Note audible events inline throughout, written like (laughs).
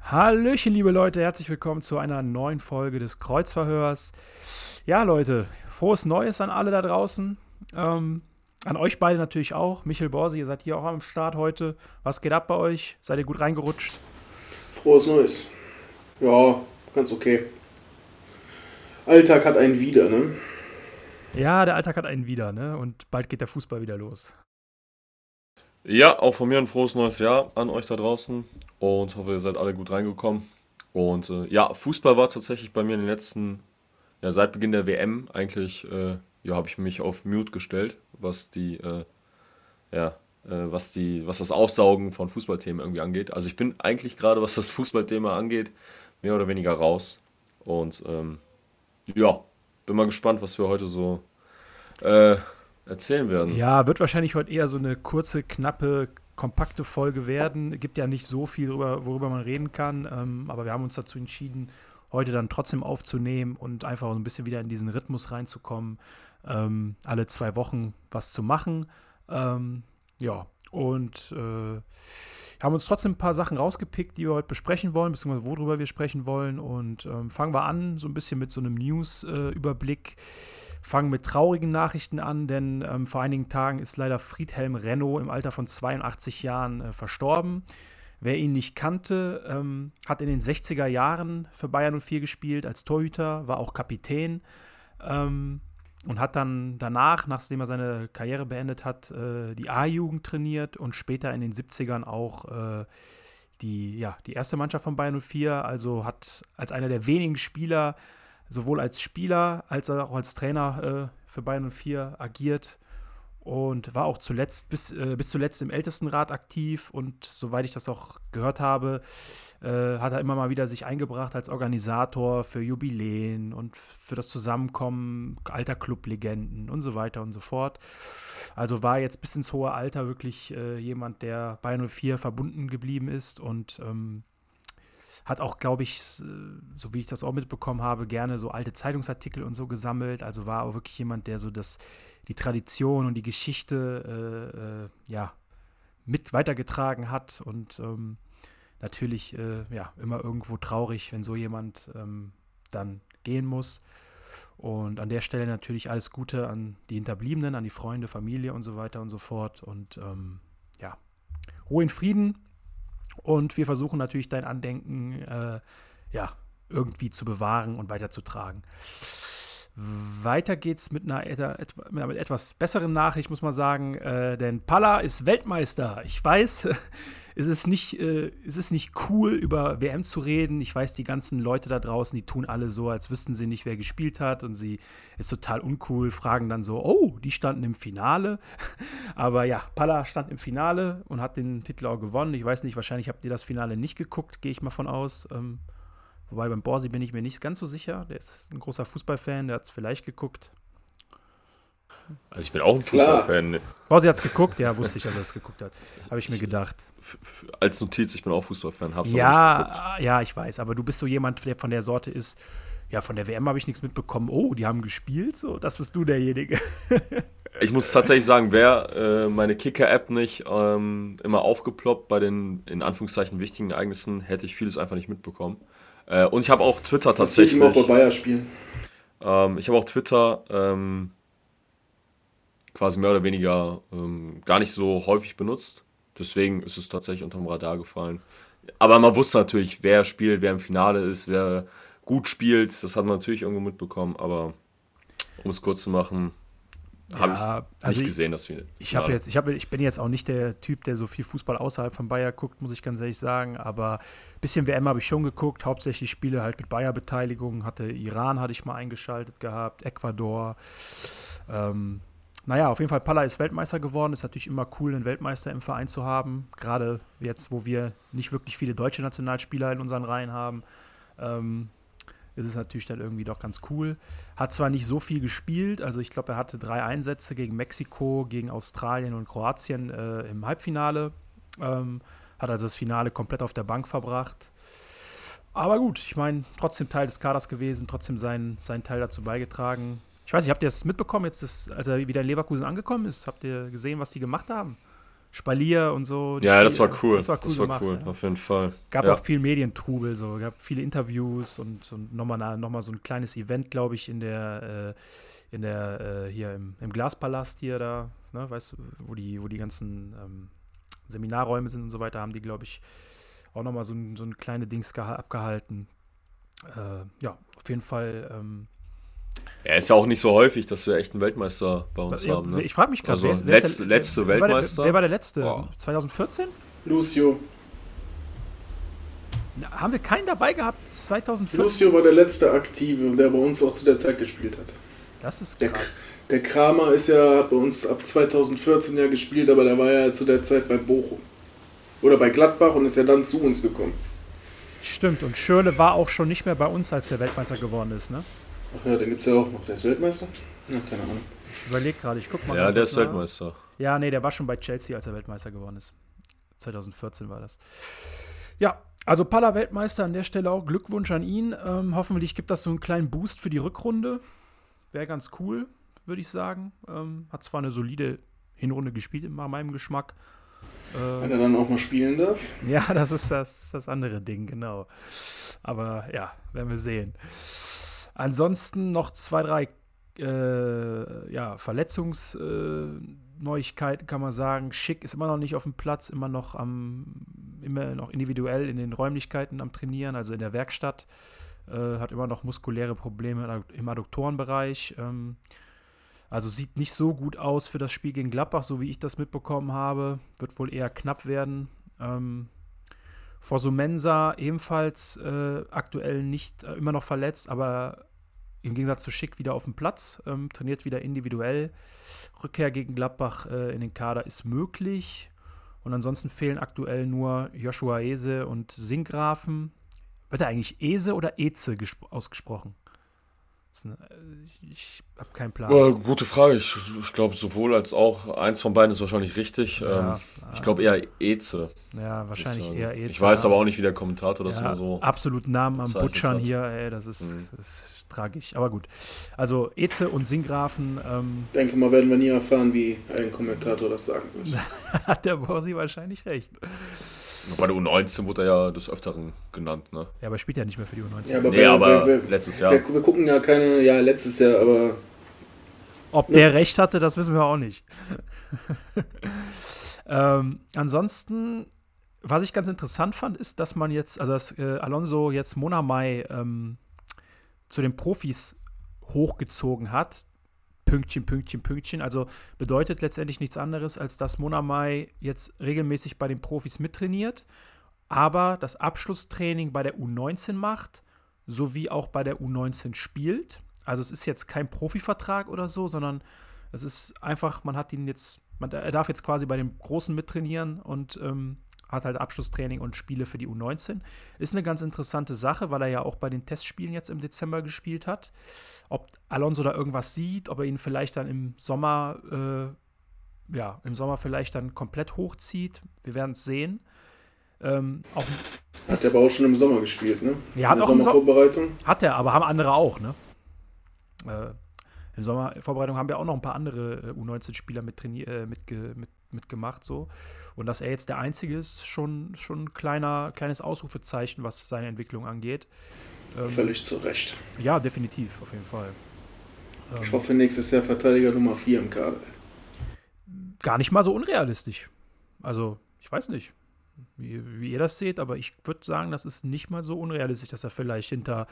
Hallöchen, liebe Leute, herzlich willkommen zu einer neuen Folge des Kreuzverhörs. Ja, Leute, frohes Neues an alle da draußen. Ähm, an euch beide natürlich auch. Michel Borsi, ihr seid hier auch am Start heute. Was geht ab bei euch? Seid ihr gut reingerutscht? Frohes Neues. Ja, ganz okay. Alltag hat einen wieder, ne? Ja, der Alltag hat einen wieder, ne? Und bald geht der Fußball wieder los. Ja, auch von mir ein frohes neues Jahr an euch da draußen und hoffe, ihr seid alle gut reingekommen. Und äh, ja, Fußball war tatsächlich bei mir in den letzten, ja, seit Beginn der WM eigentlich, äh, ja, habe ich mich auf Mute gestellt, was die, äh, ja, äh, was die, was das Aufsaugen von Fußballthemen irgendwie angeht. Also ich bin eigentlich gerade, was das Fußballthema angeht, mehr oder weniger raus. Und ähm, ja, bin mal gespannt, was wir heute so äh, erzählen werden. Ja, wird wahrscheinlich heute eher so eine kurze, knappe, kompakte Folge werden. Gibt ja nicht so viel, worüber, man reden kann, ähm, aber wir haben uns dazu entschieden, heute dann trotzdem aufzunehmen und einfach ein bisschen wieder in diesen Rhythmus reinzukommen, ähm, alle zwei Wochen was zu machen. Ähm, ja, und äh, haben uns trotzdem ein paar Sachen rausgepickt, die wir heute besprechen wollen, beziehungsweise worüber wir sprechen wollen. Und ähm, fangen wir an, so ein bisschen mit so einem News-Überblick. Äh, fangen mit traurigen Nachrichten an, denn ähm, vor einigen Tagen ist leider Friedhelm Renno im Alter von 82 Jahren äh, verstorben. Wer ihn nicht kannte, ähm, hat in den 60er Jahren für Bayern 04 gespielt als Torhüter, war auch Kapitän ähm, und hat dann danach, nachdem er seine Karriere beendet hat, äh, die A-Jugend trainiert und später in den 70ern auch äh, die, ja, die erste Mannschaft von Bayern 04, also hat als einer der wenigen Spieler sowohl als Spieler als auch als Trainer äh, für Bayern 04 agiert und war auch zuletzt bis, äh, bis zuletzt im Ältestenrat aktiv und soweit ich das auch gehört habe, äh, hat er immer mal wieder sich eingebracht als Organisator für Jubiläen und für das Zusammenkommen alter Clublegenden und so weiter und so fort. Also war jetzt bis ins hohe Alter wirklich äh, jemand, der Bayern 04 verbunden geblieben ist und ähm, hat auch, glaube ich, so wie ich das auch mitbekommen habe, gerne so alte Zeitungsartikel und so gesammelt. Also war auch wirklich jemand, der so das, die Tradition und die Geschichte äh, äh, ja, mit weitergetragen hat und ähm, natürlich äh, ja, immer irgendwo traurig, wenn so jemand ähm, dann gehen muss. Und an der Stelle natürlich alles Gute an die Hinterbliebenen, an die Freunde, Familie und so weiter und so fort. Und ähm, ja, Ruhe in Frieden und wir versuchen natürlich dein Andenken äh, ja, irgendwie zu bewahren und weiterzutragen. Weiter geht's mit einer, mit etwas besseren Nachricht, muss man sagen, äh, denn Palla ist Weltmeister. Ich weiß, es ist, nicht, äh, es ist nicht cool, über WM zu reden. Ich weiß, die ganzen Leute da draußen, die tun alle so, als wüssten sie nicht, wer gespielt hat und sie ist total uncool, fragen dann so, oh, die standen im Finale. (laughs) Aber ja, Palla stand im Finale und hat den Titel auch gewonnen. Ich weiß nicht, wahrscheinlich habt ihr das Finale nicht geguckt, gehe ich mal von aus. Ähm, Wobei beim Borsi bin ich mir nicht ganz so sicher. Der ist ein großer Fußballfan, der hat es vielleicht geguckt. Also ich bin auch ein Fußballfan. Borsi hat es geguckt, ja, wusste ich, dass er es geguckt hat. Habe ich mir gedacht. Als Notiz, ich bin auch Fußballfan, hab's ja, Ja, ich weiß, aber du bist so jemand, der von der Sorte ist, ja, von der WM habe ich nichts mitbekommen. Oh, die haben gespielt, so, das bist du derjenige. (laughs) ich muss tatsächlich sagen, wäre äh, meine Kicker-App nicht ähm, immer aufgeploppt bei den in Anführungszeichen wichtigen Ereignissen, hätte ich vieles einfach nicht mitbekommen. Äh, und ich habe auch Twitter tatsächlich. Das auch bei Bayer spielen. Ähm, ich habe auch Twitter ähm, quasi mehr oder weniger ähm, gar nicht so häufig benutzt. Deswegen ist es tatsächlich unterm Radar gefallen. Aber man wusste natürlich, wer spielt, wer im Finale ist, wer gut spielt. Das hat man natürlich irgendwo mitbekommen. Aber um es kurz zu machen, habe ich also nicht gesehen, dass wir. Ich, habe jetzt, ich, hab, ich bin jetzt auch nicht der Typ, der so viel Fußball außerhalb von Bayer guckt, muss ich ganz ehrlich sagen. Aber ein bisschen WM habe ich schon geguckt, hauptsächlich Spiele halt mit Bayer-Beteiligung. Hatte Iran hatte ich mal eingeschaltet gehabt, Ecuador. Ähm, naja, auf jeden Fall, Palla ist Weltmeister geworden. Ist natürlich immer cool, einen Weltmeister im Verein zu haben. Gerade jetzt, wo wir nicht wirklich viele deutsche Nationalspieler in unseren Reihen haben, ähm, ist es natürlich dann irgendwie doch ganz cool. Hat zwar nicht so viel gespielt, also ich glaube, er hatte drei Einsätze gegen Mexiko, gegen Australien und Kroatien äh, im Halbfinale. Ähm, hat also das Finale komplett auf der Bank verbracht. Aber gut, ich meine, trotzdem Teil des Kaders gewesen, trotzdem seinen, seinen Teil dazu beigetragen. Ich weiß nicht, habt ihr das mitbekommen, jetzt ist, als er wieder in Leverkusen angekommen ist? Habt ihr gesehen, was die gemacht haben? Spalier und so. Ja, das war cool. Das war cool, das war gemacht, cool ja. auf jeden Fall. Gab ja. auch viel Medientrubel, so gab viele Interviews und, und nochmal noch mal so ein kleines Event, glaube ich, in der, äh, in der äh, hier im, im Glaspalast hier da, ne, weißt du, wo die, wo die ganzen ähm, Seminarräume sind und so weiter, haben die, glaube ich, auch nochmal so ein, so ein kleine Dings geha- abgehalten. Äh, ja, auf jeden Fall. Ähm, Ja, ist ja auch nicht so häufig, dass wir echt einen Weltmeister bei uns ja, haben. Ne? Ich frage mich gerade, Also wer, ist- wer ist letzte- der- letzte wer war der- Weltmeister? Wer war der letzte? Boah. 2014? Lucio. Na, Haben wir keinen dabei gehabt? 2014? Lucio war der letzte Aktive, der bei uns auch zu der Zeit gespielt hat. Das ist Der, krass. der Kramer ist ja, hat bei uns ab 2014 ja gespielt, aber der war ja zu der Zeit bei Bochum. Oder bei Gladbach und ist ja dann zu uns gekommen. Stimmt, und Schürle war auch schon nicht mehr bei uns, als er Weltmeister geworden ist, ne? Ach ja, den gibt's ja auch noch. Der ist Weltmeister? Na, keine Ahnung. Ich überleg gerade, ich guck mal. Ja, der ist. Weltmeister. Ja, nee, der war schon bei Chelsea, als er Weltmeister geworden ist. 2014 war das. Ja, also Palla Weltmeister an der Stelle auch. Glückwunsch an ihn. Ähm, hoffentlich gibt das so einen kleinen Boost für die Rückrunde. Wäre ganz cool, würde ich sagen. Ähm, hat zwar eine solide Hinrunde gespielt, nach meinem Geschmack. Wenn er dann auch mal spielen darf. Ja, das ist das, ist das andere Ding, genau. Aber ja, werden wir sehen. Ansonsten noch zwei, drei äh, ja, Verletzungsneuigkeiten, kann man sagen. Schick ist immer noch nicht auf dem Platz, immer noch am, immer noch individuell in den Räumlichkeiten am Trainieren, also in der Werkstatt. Äh, hat immer noch muskuläre Probleme im Adduktorenbereich. Ähm, also sieht nicht so gut aus für das Spiel gegen Gladbach, so wie ich das mitbekommen habe. Wird wohl eher knapp werden. Ähm, Forsumensa ebenfalls äh, aktuell nicht äh, immer noch verletzt, aber im Gegensatz zu Schick wieder auf dem Platz, ähm, trainiert wieder individuell. Rückkehr gegen Gladbach äh, in den Kader ist möglich. Und ansonsten fehlen aktuell nur Joshua Ese und Singrafen. Wird er eigentlich Ese oder Eze gespro- ausgesprochen? Das ist eine, äh, ich ich habe keinen Plan. Äh, gute Frage. Ich, ich glaube, sowohl als auch eins von beiden ist wahrscheinlich richtig. Ja, ähm, ich glaube eher Eze. ja, wahrscheinlich eher Eze. Ich weiß ja. aber auch nicht, wie der Kommentator das ja, immer so. absolut Namen am Butchern hat. hier, ey, das ist, Mhm. das ist tragisch. Aber gut. Also Eze und Singrafen ähm, Denke mal, werden wir nie erfahren, wie ein Kommentator das sagen wird. (laughs) hat der Borsi wahrscheinlich recht. Bei der U19 wurde er ja des Öfteren genannt, ne? Ja, aber er spielt ja nicht mehr für die U19. Ja, aber Nee, wir, aber wir, wir, letztes Jahr. Wir, wir gucken ja keine, ja, letztes Jahr, aber Ob der recht hatte, das wissen wir auch nicht. (laughs) ähm, ansonsten, was ich ganz interessant fand, ist, dass man jetzt, also dass äh, Alonso jetzt Monamai ähm, zu den Profis hochgezogen hat. Pünktchen, Pünktchen, Pünktchen. Also bedeutet letztendlich nichts anderes, als dass Monamai jetzt regelmäßig bei den Profis mittrainiert, aber das Abschlusstraining bei der U19 macht, sowie auch bei der U19 spielt. Also es ist jetzt kein Profivertrag oder so, sondern es ist einfach, man hat ihn jetzt, man, er darf jetzt quasi bei dem Großen mittrainieren und ähm, hat halt Abschlusstraining und Spiele für die U19. Ist eine ganz interessante Sache, weil er ja auch bei den Testspielen jetzt im Dezember gespielt hat. Ob Alonso da irgendwas sieht, ob er ihn vielleicht dann im Sommer, äh, ja, im Sommer vielleicht dann komplett hochzieht. Wir werden es sehen. Ähm, auch hat er aber auch schon im Sommer gespielt, ne? Ja, hat In der auch im So- Sommervorbereitung. Hat er, aber haben andere auch, ne? Äh, in Sommervorbereitung haben wir auch noch ein paar andere äh, U19-Spieler mit, äh, mitge mit, mitgemacht, so. Und dass er jetzt der Einzige ist, schon, schon ein kleiner, kleines Ausrufezeichen, was seine Entwicklung angeht. Ähm, Völlig zu Recht. Ja, definitiv, auf jeden Fall. Ähm, Ich hoffe, nächstes Jahr Verteidiger Nummer 4 im Kader. gar nicht mal so unrealistisch. Also, ich weiß nicht, wie, wie ihr das seht, aber ich würde sagen, das ist nicht mal so unrealistisch, dass er vielleicht hinter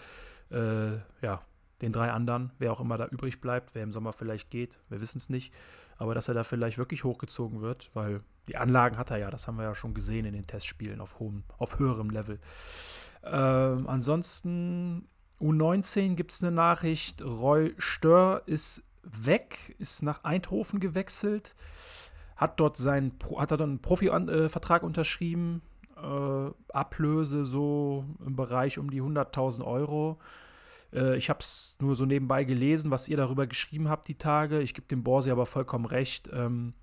äh, ja, den drei anderen, wer auch immer da übrig bleibt, wer im Sommer vielleicht geht, wir wissen es nicht, aber dass er da vielleicht wirklich hochgezogen wird, weil die Anlagen hat er ja, das haben wir ja schon gesehen in den Testspielen auf hohem, auf höherem Level. Ähm, ansonsten U19 gibt es eine Nachricht, Roy Stör ist weg, ist nach Eindhoven gewechselt, hat dort seinen, hat er dann einen Profivertrag unterschrieben, äh, Ablöse so im Bereich um die 100.000 Euro. Äh, ich habe es nur so nebenbei gelesen, was ihr darüber geschrieben habt die Tage. Ich gebe dem Borsi aber vollkommen recht. Ähm,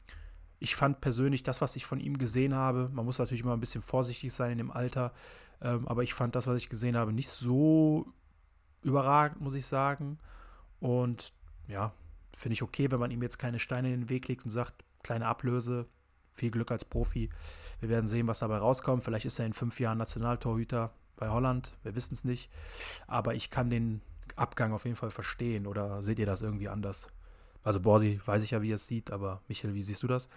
ich fand persönlich das, was ich von ihm gesehen habe, man muss natürlich immer ein bisschen vorsichtig sein in dem Alter, ähm, aber ich fand das, was ich gesehen habe, nicht so überragend, muss ich sagen. Und ja, finde ich okay, wenn man ihm jetzt keine Steine in den Weg legt und sagt, kleine Ablöse, viel Glück als Profi. Wir werden sehen, was dabei rauskommt. Vielleicht ist er in fünf Jahren Nationaltorhüter bei Holland. Wir wissen es nicht. Aber ich kann den Abgang auf jeden Fall verstehen. Oder seht ihr das irgendwie anders? Also Borsi weiß ich ja, wie er es sieht, aber Michael, wie siehst du das?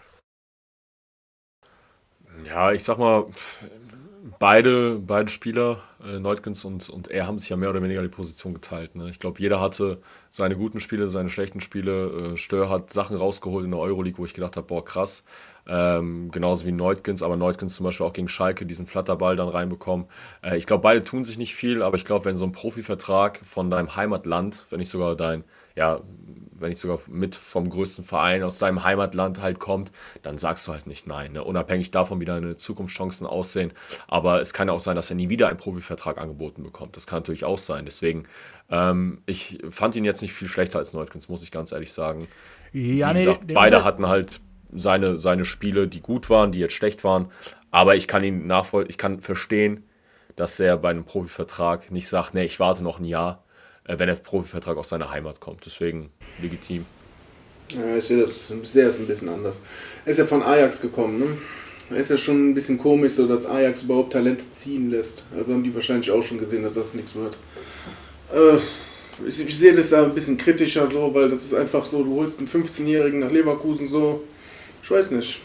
Ja, ich sag mal, beide, beide Spieler, äh, und, und er, haben sich ja mehr oder weniger die Position geteilt. Ne? Ich glaube, jeder hatte seine guten Spiele, seine schlechten Spiele. Äh, Stör hat Sachen rausgeholt in der Euroleague, wo ich gedacht habe, boah, krass. Ähm, genauso wie Neutkens, aber Neutkens zum Beispiel auch gegen Schalke diesen Flatterball dann reinbekommen. Äh, ich glaube, beide tun sich nicht viel, aber ich glaube, wenn so ein Profivertrag von deinem Heimatland, wenn nicht sogar dein, ja, wenn nicht sogar mit vom größten Verein aus seinem Heimatland halt kommt, dann sagst du halt nicht nein. Ne? Unabhängig davon, wie deine Zukunftschancen aussehen. Aber es kann ja auch sein, dass er nie wieder einen Profivertrag angeboten bekommt. Das kann natürlich auch sein. Deswegen, ähm, ich fand ihn jetzt nicht viel schlechter als Neutkens, muss ich ganz ehrlich sagen. Ja, wie nee, gesagt, beide hatten halt seine, seine Spiele, die gut waren, die jetzt schlecht waren. Aber ich kann ihn nachvoll ich kann verstehen, dass er bei einem Profivertrag nicht sagt, nee, ich warte noch ein Jahr, wenn der Profivertrag aus seiner Heimat kommt. Deswegen legitim. Ja, ich sehe das, sehe das ein bisschen anders. Er ist ja von Ajax gekommen, ne? Ist ja schon ein bisschen komisch, so dass Ajax überhaupt Talente ziehen lässt. Also haben die wahrscheinlich auch schon gesehen, dass das nichts wird. Äh, ich, ich, sehe das da ein bisschen kritischer so, weil das ist einfach so, du holst einen 15-Jährigen nach Leverkusen so. Ich weiß nicht.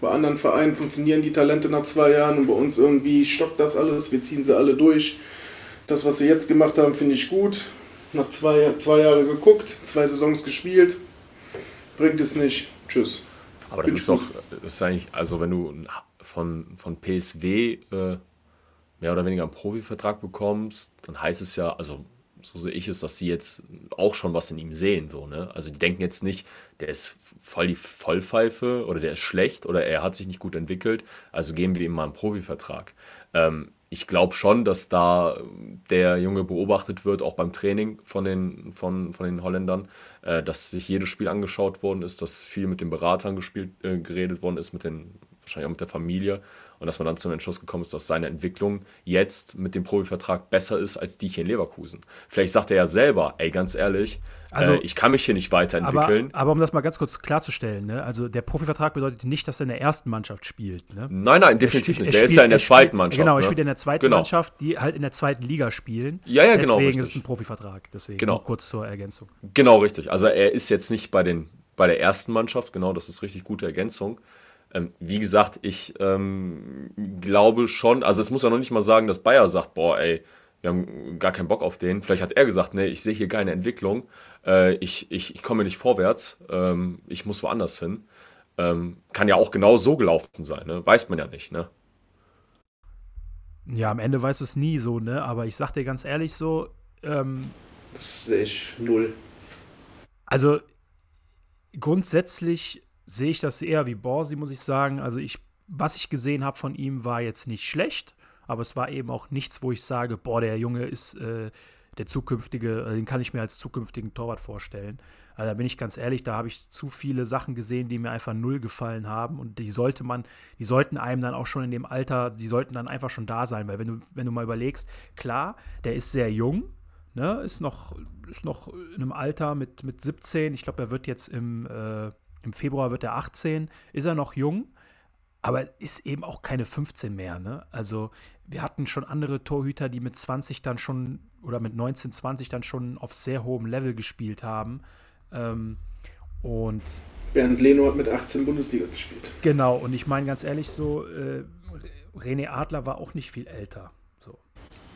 Bei anderen Vereinen funktionieren die Talente nach zwei Jahren und bei uns irgendwie stockt das alles. Wir ziehen sie alle durch. Das, was sie jetzt gemacht haben, finde ich gut nach zwei, zwei Jahren geguckt, zwei Saisons gespielt, bringt es nicht. Tschüss. Aber das ist doch, das ist eigentlich, also wenn du von, von PSW äh, mehr oder weniger einen Profivertrag bekommst, dann heißt es ja, also so sehe ich es, dass sie jetzt auch schon was in ihm sehen. So, ne? Also die denken jetzt nicht, der ist voll die Vollpfeife oder der ist schlecht oder er hat sich nicht gut entwickelt, also geben wir ihm mal einen Profivertrag. Ähm, ich glaube schon, dass da der Junge beobachtet wird, auch beim Training von den, von, von den Holländern, äh, dass sich jedes Spiel angeschaut worden ist, dass viel mit den Beratern gespielt, äh, geredet worden ist, mit den, wahrscheinlich auch mit der Familie und dass man dann zum Entschluss gekommen ist, dass seine Entwicklung jetzt mit dem Profivertrag besser ist als die hier in Leverkusen. Vielleicht sagt er ja selber, ey, ganz ehrlich, also, äh, ich kann mich hier nicht weiterentwickeln. Aber, aber, um das mal ganz kurz klarzustellen, ne? also der Profivertrag bedeutet nicht, dass er in der ersten Mannschaft spielt. Ne? Nein, nein, definitiv nicht. Der spielt, ist ja in der zweiten Mannschaft. Genau, er ne? spielt in der zweiten genau. Mannschaft, die halt in der zweiten Liga spielen. Ja, ja, genau. Deswegen richtig. ist es ein Profivertrag. Deswegen genau. kurz zur Ergänzung. Genau, richtig. Also er ist jetzt nicht bei, den, bei der ersten Mannschaft, genau, das ist richtig gute Ergänzung. Ähm, wie gesagt, ich ähm, glaube schon, also es muss ja noch nicht mal sagen, dass Bayer sagt, boah, ey, wir haben gar keinen Bock auf den. Vielleicht hat er gesagt, nee, ich sehe hier keine Entwicklung, äh, ich, ich, ich komme nicht vorwärts, ähm, ich muss woanders hin. Ähm, kann ja auch genau so gelaufen sein, ne? weiß man ja nicht. Ne? Ja, am Ende weißt du es nie so, ne? aber ich sag dir ganz ehrlich so, ähm, das sehe ich null. Also grundsätzlich sehe ich das eher wie Borsi, muss ich sagen. Also ich, was ich gesehen habe von ihm, war jetzt nicht schlecht, aber es war eben auch nichts, wo ich sage, boah, der Junge ist äh, der zukünftige, äh, den kann ich mir als zukünftigen Torwart vorstellen. Also da bin ich ganz ehrlich, da habe ich zu viele Sachen gesehen, die mir einfach null gefallen haben und die sollte man, die sollten einem dann auch schon in dem Alter, die sollten dann einfach schon da sein, weil wenn du, wenn du mal überlegst, klar, der ist sehr jung, ne, ist noch, ist noch in einem Alter mit, mit 17, ich glaube, er wird jetzt im äh, im Februar wird er 18, ist er noch jung, aber ist eben auch keine 15 mehr. Ne? Also wir hatten schon andere Torhüter, die mit 20 dann schon oder mit 19, 20 dann schon auf sehr hohem Level gespielt haben. Ähm, und Bernd Leno hat mit 18 Bundesliga gespielt. Genau, und ich meine ganz ehrlich so, äh, René Adler war auch nicht viel älter.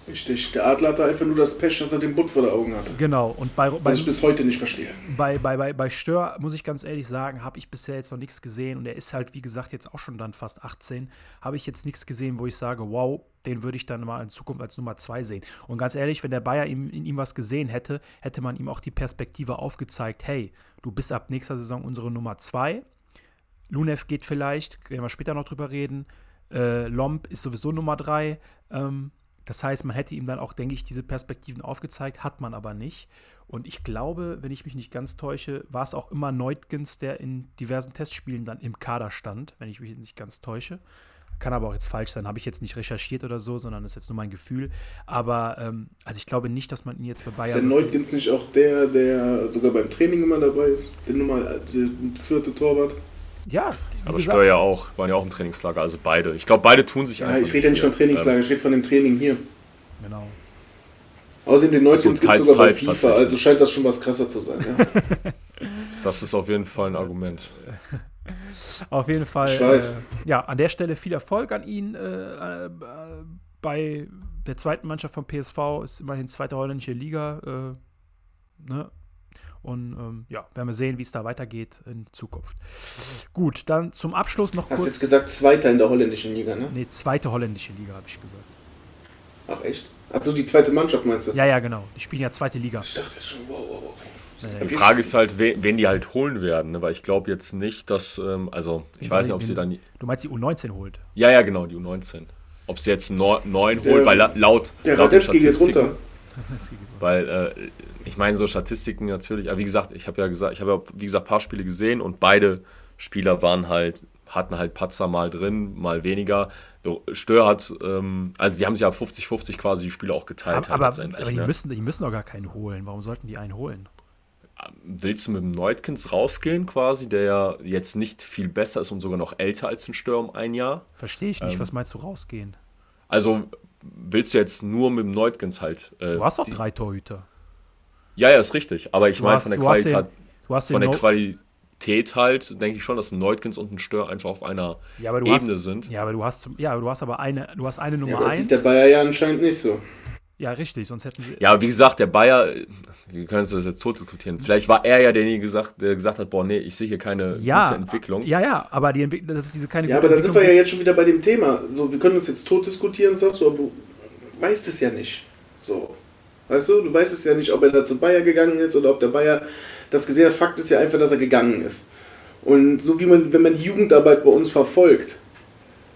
Richtig. Der Adler hatte einfach nur das Pech, dass er den Butt vor der Augen hatte. Genau. Und bei, bei, Was ich bis heute nicht verstehe. bei, bei, bei, bei Stör, muss ich ganz ehrlich sagen, habe ich bisher jetzt noch nichts gesehen. Und er ist halt, wie gesagt, jetzt auch schon dann fast 18. Habe ich jetzt nichts gesehen, wo ich sage, wow, den würde ich dann mal in Zukunft als Nummer 2 sehen. Und ganz ehrlich, wenn der Bayer ihm, in ihm was gesehen hätte, hätte man ihm auch die Perspektive aufgezeigt, hey, du bist ab nächster Saison unsere Nummer 2. Lunev geht vielleicht, werden wir später noch drüber reden. Äh, Lomb ist sowieso Nummer 3. Ähm, das heißt, man hätte ihm dann auch, denke ich, diese Perspektiven aufgezeigt, hat man aber nicht. Und ich glaube, wenn ich mich nicht ganz täusche, war es auch immer Neutgens, der in diversen Testspielen dann im Kader stand, wenn ich mich nicht ganz täusche. Kann aber auch jetzt falsch sein, habe ich jetzt nicht recherchiert oder so, sondern das ist jetzt nur mein Gefühl. Aber ähm, also ich glaube nicht, dass man ihn jetzt bei Ist der Bayern. Neutgens nicht auch der, der sogar beim Training immer dabei ist? Der Nummer, der vierte Torwart? Ja, Aber gesagt, Steuer ja auch, waren ja auch im Trainingslager, also beide. Ich glaube, beide tun sich Ja, einfach. ich rede ja nicht von. Trainingslager, ich rede von dem Training hier. genau. Außerdem den Neutgens gibt es sogar bei FIFA, also scheint das schon was krasser zu sein. Ja. Ähm, (laughs) das ist auf jeden Fall ein Argument. (laughs) Auf jeden Fall. Ich weiß. Äh, ja, an der Stelle viel Erfolg an ihn. Äh, äh, bei der zweiten Mannschaft vom PSV ist immerhin zweite holländische Liga. Äh, ne? Und ähm, ja, werden wir sehen, wie es da weitergeht in Zukunft. Gut, dann zum Abschluss noch Hast kurz. jetzt gesagt, Zweiter in der holländischen Liga, ne? nee, zweite holländische Liga, habe ich gesagt. Ach echt? Achso, die zweite Mannschaft meinst du? Ja, ja, genau. Die spielen ja zweite Liga. Ich dachte schon, wow, wow, wow. Die Frage ist halt, wen, die halt holen werden, ne? weil ich glaube jetzt nicht, dass, ähm, also ich weiß nicht, ob sie dann, Du meinst, die U19 holt. ja, ja, genau, die U19. Ob sie jetzt einen neu- neuen Der- holt, weil la- laut, Der laut (laughs) Radetzky geht runter. Weil, äh, ich meine, so Statistiken natürlich, aber wie gesagt, ich habe ja gesagt, ich habe ja, wie gesagt, ein paar Spiele gesehen und beide Spieler waren halt, hatten halt Patzer mal drin, mal weniger. Stör hat, ähm, also die haben sich ja 50-50 quasi die Spiele auch geteilt. Aber, halt aber, letztendlich, aber die, ne? müssen, die müssen doch gar keinen holen. Warum sollten die einen holen? Willst du mit dem Neutkins rausgehen quasi, der ja jetzt nicht viel besser ist und sogar noch älter als ein Stör um ein Jahr? Verstehe ich nicht. Ähm, Was meinst du rausgehen? Also willst du jetzt nur mit dem Neutkins halt. Äh, Du hast doch drei Torhüter. Ja, ja, ist richtig. Aber ich meine von der du hast Qualität, den- Du hast den von der No- Qualität halt, denke ich schon, dass ein Neutkins und ein Stör einfach auf einer Ja, aber du Ebene hast, sind. Ja, aber du hast, zum- ja, aber du hast aber eine, du hast eine Ja, Nummer aber das sieht eins. der Bayer ja anscheinend nicht so. ja, richtig, sonst hätten sie. Ja, wie gesagt, der Bayer, wir können uns das jetzt tot diskutieren. Vielleicht war er ja derjenige, gesagt, der gesagt hat, boah, nee, ich sehe hier keine ja, gute Entwicklung. Ja, ja, aber die Entwicklung, das ist diese keine Ja, aber da sind wir ja jetzt schon wieder bei dem Thema. So, wir können uns jetzt tot diskutieren, sagst du, aber du weißt es ja nicht. So. Weißt du, du weißt es ja nicht, ob er da zu Bayer gegangen ist oder ob der Bayer das gesehen hat. Fakt ist ja einfach, dass er gegangen ist. Und so wie man, wenn man die Jugendarbeit bei uns verfolgt,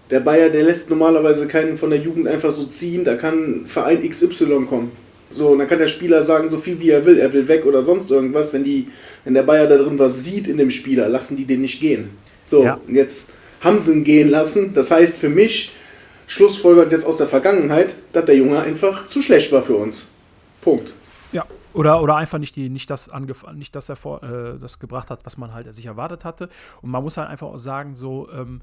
der Bayer, der lässt normalerweise keinen von der Jugend einfach so ziehen, da kann Verein XY kommen. So, und dann kann der Spieler sagen, so viel wie er will, er will weg oder sonst irgendwas. Wenn, die, wenn der Bayer da drin was sieht in dem Spieler, lassen die den nicht gehen. So, Ja. und jetzt haben sie ihn gehen lassen. Das heißt für mich, schlussfolgernd jetzt aus der Vergangenheit, dass der Junge einfach zu schlecht war für uns. Punkt. Ja, oder, oder einfach nicht, die, nicht das nicht das, äh, das gebracht hat, was man halt sich erwartet hatte. Und man muss halt einfach auch sagen, so, ähm,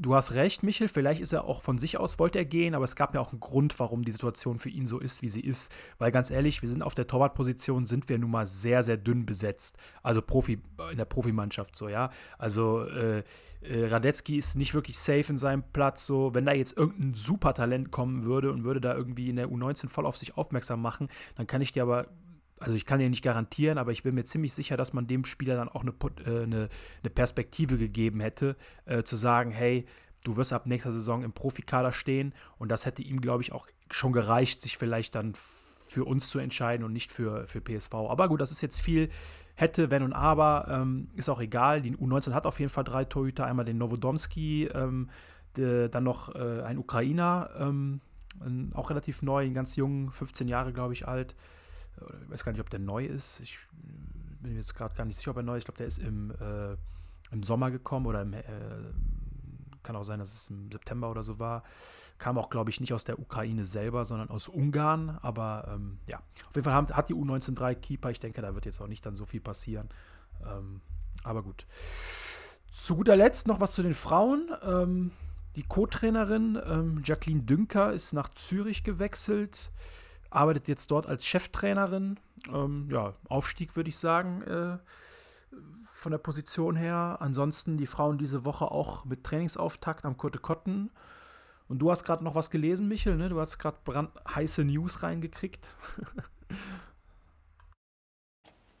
du hast recht, Michel, vielleicht ist er auch von sich aus, wollte er gehen, aber es gab ja auch einen Grund, warum die Situation für ihn so ist, wie sie ist. Weil ganz ehrlich, wir sind auf der Torwartposition, sind wir nun mal sehr, sehr dünn besetzt. Also Profi, in der Profimannschaft so, ja. Also äh, äh, Radetzky ist nicht wirklich safe in seinem Platz. So, wenn da jetzt irgendein Supertalent kommen würde und würde da irgendwie in der U19 voll auf sich aufmerksam machen, dann kann ich dir aber also ich kann dir nicht garantieren, aber ich bin mir ziemlich sicher, dass man dem Spieler dann auch eine, äh, eine, eine Perspektive gegeben hätte, äh, zu sagen, hey, du wirst ab nächster Saison im Profikader stehen und das hätte ihm, glaube ich, auch schon gereicht, sich vielleicht dann für uns zu entscheiden und nicht für, für PSV. Aber gut, das ist jetzt viel hätte, wenn und aber, ähm, ist auch egal. Die U19 hat auf jeden Fall drei Torhüter, einmal den Novodomski, ähm, de, dann noch äh, ein Ukrainer, ähm, auch relativ neu, einen ganz jungen, 15 Jahre, glaube ich, alt ich weiß gar nicht, ob der neu ist. Ich bin mir jetzt gerade gar nicht sicher, ob er neu ist. Ich glaube, der ist im, äh, im Sommer gekommen oder im, äh, kann auch sein, dass es im September oder so war. Kam auch, glaube ich, nicht aus der Ukraine selber, sondern aus Ungarn. Aber ähm, ja, auf jeden Fall haben, hat die U19 drei Keeper. Ich denke, da wird jetzt auch nicht dann so viel passieren. Ähm, aber gut. Zu guter Letzt noch was zu den Frauen. Ähm, die Co-Trainerin ähm, Jacqueline Dünker ist nach Zürich gewechselt arbeitet jetzt dort als Cheftrainerin. Ähm, ja, Aufstieg würde ich sagen, äh, von der Position her. Ansonsten die Frauen diese Woche auch mit Trainingsauftakt am Kurte Kotten. Und du hast gerade noch was gelesen, Michel, ne? Du hast gerade heiße News reingekriegt. (laughs)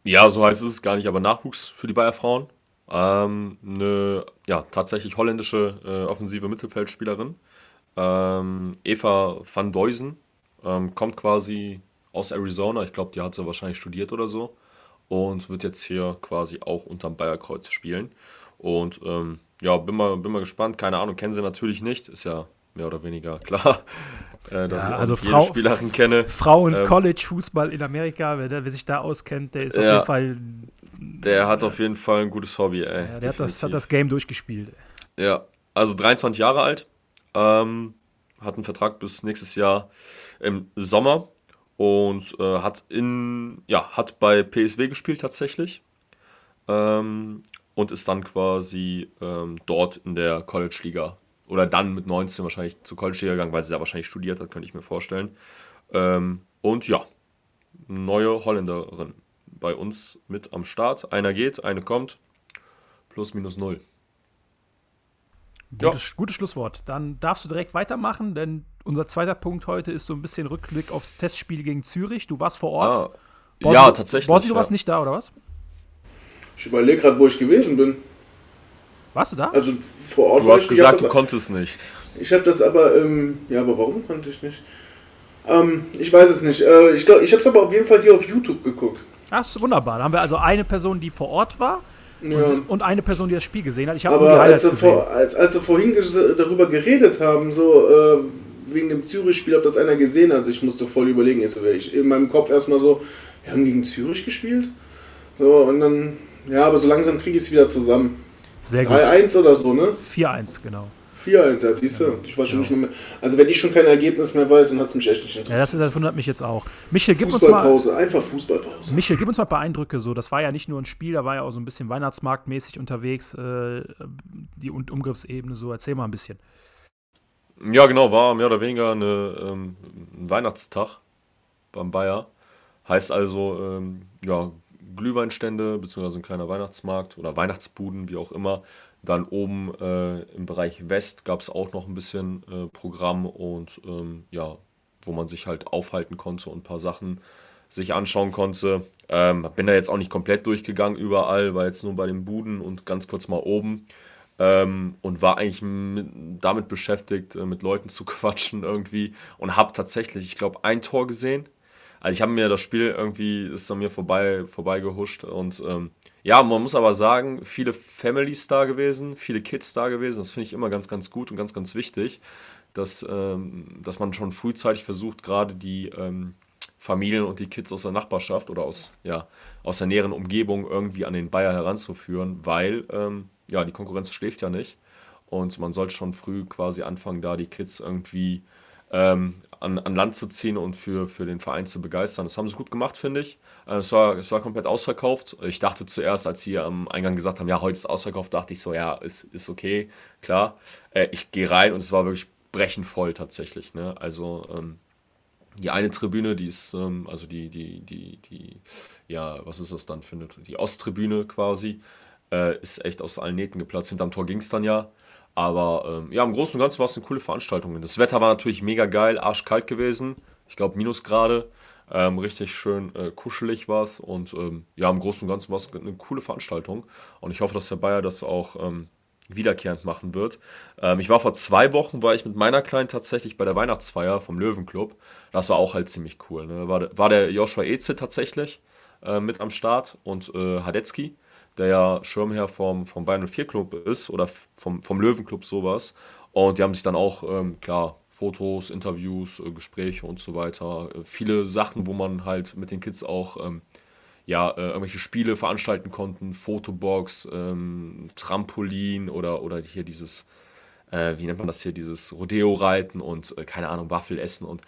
ja, so heißt es gar nicht, aber Nachwuchs für die Bayer Frauen. Ähm, eine ja, tatsächlich holländische äh, offensive Mittelfeldspielerin. Ähm, Eva van Deusen ähm, kommt quasi aus Arizona. Ich glaube, die hat sie wahrscheinlich studiert oder so. Und wird jetzt hier quasi auch unterm Bayerkreuz spielen. Und ähm, ja, bin mal, bin mal gespannt. Keine Ahnung, kennen sie natürlich nicht. Ist ja mehr oder weniger (laughs) klar, äh, dass ja, ich also Frau, Spielerin kenne. Frauen ähm, in Amerika, wer, wer, sich da auskennt, der ist ja, auf jeden Fall. Der hat auf jeden Fall ein gutes Hobby, ey. Ja, der hat das, hat das, Game durchgespielt. Ja, also 23 Jahre alt, ähm, hat einen Vertrag bis nächstes Jahr im Sommer und äh, hat in ja hat bei PSW gespielt tatsächlich ähm, und ist dann quasi ähm, dort in der College Liga oder dann mit 19 wahrscheinlich zur College gegangen, weil sie da wahrscheinlich studiert hat, könnte ich mir vorstellen. Ähm, und ja, neue Holländerin bei uns mit am Start. Einer geht, eine kommt. Plus, minus null. Gutes, gutes Schlusswort. Dann darfst du direkt weitermachen, denn unser zweiter Punkt heute ist so ein bisschen Rückblick aufs Testspiel gegen Zürich. Du warst vor Ort. Ah, Borsi, ja, tatsächlich. Borsi, du ja. warst nicht da, oder was? Ich überlege gerade, wo ich gewesen bin. Warst du da? Also vor Ort. Du hast gesagt, das, du konntest nicht. Ich habe das aber, ähm, ja, aber warum konnte ich nicht? Ähm, ich weiß es nicht. Äh, ich glaube, ich habe es aber auf jeden Fall hier auf YouTube geguckt. Ach, ist wunderbar. Da haben wir also eine Person, die vor Ort war ja. und, eine Person, die das Spiel gesehen hat. Ich habe aber als wir, vor, als, als wir vorhin darüber geredet haben, so äh, wegen dem Zürich-Spiel, ob das einer gesehen hat, ich musste voll überlegen, jetzt wäre ich in meinem Kopf erstmal so, wir haben gegen Zürich gespielt. So, und dann, ja, aber so langsam kriege ich es wieder zusammen. Sehr gut. 3-1 oder so, ne? 4-1, genau. 4-1, ja, siehst du. Ja, ich weiß schon nicht mehr. Also, wenn ich schon kein Ergebnis mehr weiß, dann hat es mich echt nicht interessiert. Ja, das, das, wundert mich jetzt auch. Michel, gib uns mal. einfach Fußballpause. Michel, gib uns mal ein paar Eindrücke. So, das war ja nicht nur ein Spiel, da war ja auch so ein bisschen Weihnachtsmarktmäßig unterwegs, äh, die Umgriffsebene. So, erzähl mal ein bisschen. Ja, genau, war mehr oder weniger eine, ähm, ein Weihnachtstag beim Bayer. Heißt also, ähm, ja, Glühweinstände, beziehungsweise ein kleiner Weihnachtsmarkt oder Weihnachtsbuden, wie auch immer. Dann oben äh, im Bereich West gab es auch noch ein bisschen äh, Programm und ähm, ja, wo man sich halt aufhalten konnte und ein paar Sachen sich anschauen konnte. Ähm, bin da jetzt auch nicht komplett durchgegangen überall, war jetzt nur bei den Buden und ganz kurz mal oben. Ähm, und war eigentlich mit, damit beschäftigt, äh, mit Leuten zu (laughs) quatschen irgendwie und habe tatsächlich, ich glaube, ein Tor gesehen also ich habe mir das Spiel irgendwie, ist an mir vorbei, vorbei und ähm, ja, man muss aber sagen, viele Families da gewesen, viele Kids da gewesen, das finde ich immer ganz, ganz gut und ganz, ganz wichtig, dass, ähm, dass man schon frühzeitig versucht, gerade die ähm, Familien und die Kids aus der Nachbarschaft oder aus, ja, aus der näheren Umgebung irgendwie an den Bayer heranzuführen, weil ähm, ja, die Konkurrenz schläft ja nicht. Und man sollte schon früh quasi anfangen, da die Kids irgendwie ähm, an, an Land zu ziehen und für, für den Verein zu begeistern. Das haben sie gut gemacht, finde ich. Äh, es, war, es war komplett ausverkauft. Ich dachte zuerst, als sie am Eingang gesagt haben, ja, heute ist ausverkauft, dachte ich so, ja, ist, ist okay, klar. Äh, ich gehe rein und es war wirklich brechend voll tatsächlich. Ne? Also ähm, die eine Tribüne, die ist, ähm, also die, die, die, die, ja, was ist das dann für die Osttribüne quasi, äh, ist echt aus allen Nähten geplatzt. Hinterm Tor ging es dann ja. Aber ähm, ja, im Großen und Ganzen war es eine coole Veranstaltung. Das Wetter war natürlich mega geil, arschkalt gewesen. Ich glaube, Minusgrade. Ähm, richtig schön äh, kuschelig war es. Und ähm, ja, im Großen und Ganzen war es eine coole Veranstaltung. Und ich hoffe, dass der Bayer das auch ähm, wiederkehrend machen wird. Ähm, ich war vor zwei Wochen, war ich mit meiner Kleinen tatsächlich bei der Weihnachtsfeier vom Löwenclub. Das war auch halt ziemlich cool. Ne? War, war der Joshua Eze tatsächlich äh, mit am Start und äh, Hadetzky der ja Schirmherr vom, vom Bayern 04 Club ist oder vom, vom Löwenclub sowas. Und die haben sich dann auch, ähm, klar, Fotos, Interviews, äh, Gespräche und so weiter. Äh, viele Sachen, wo man halt mit den Kids auch ähm, ja, äh, irgendwelche Spiele veranstalten konnten. Fotobox, ähm, Trampolin oder, oder hier dieses, äh, wie nennt man das hier, dieses Rodeo-Reiten und äh, keine Ahnung, Waffel essen und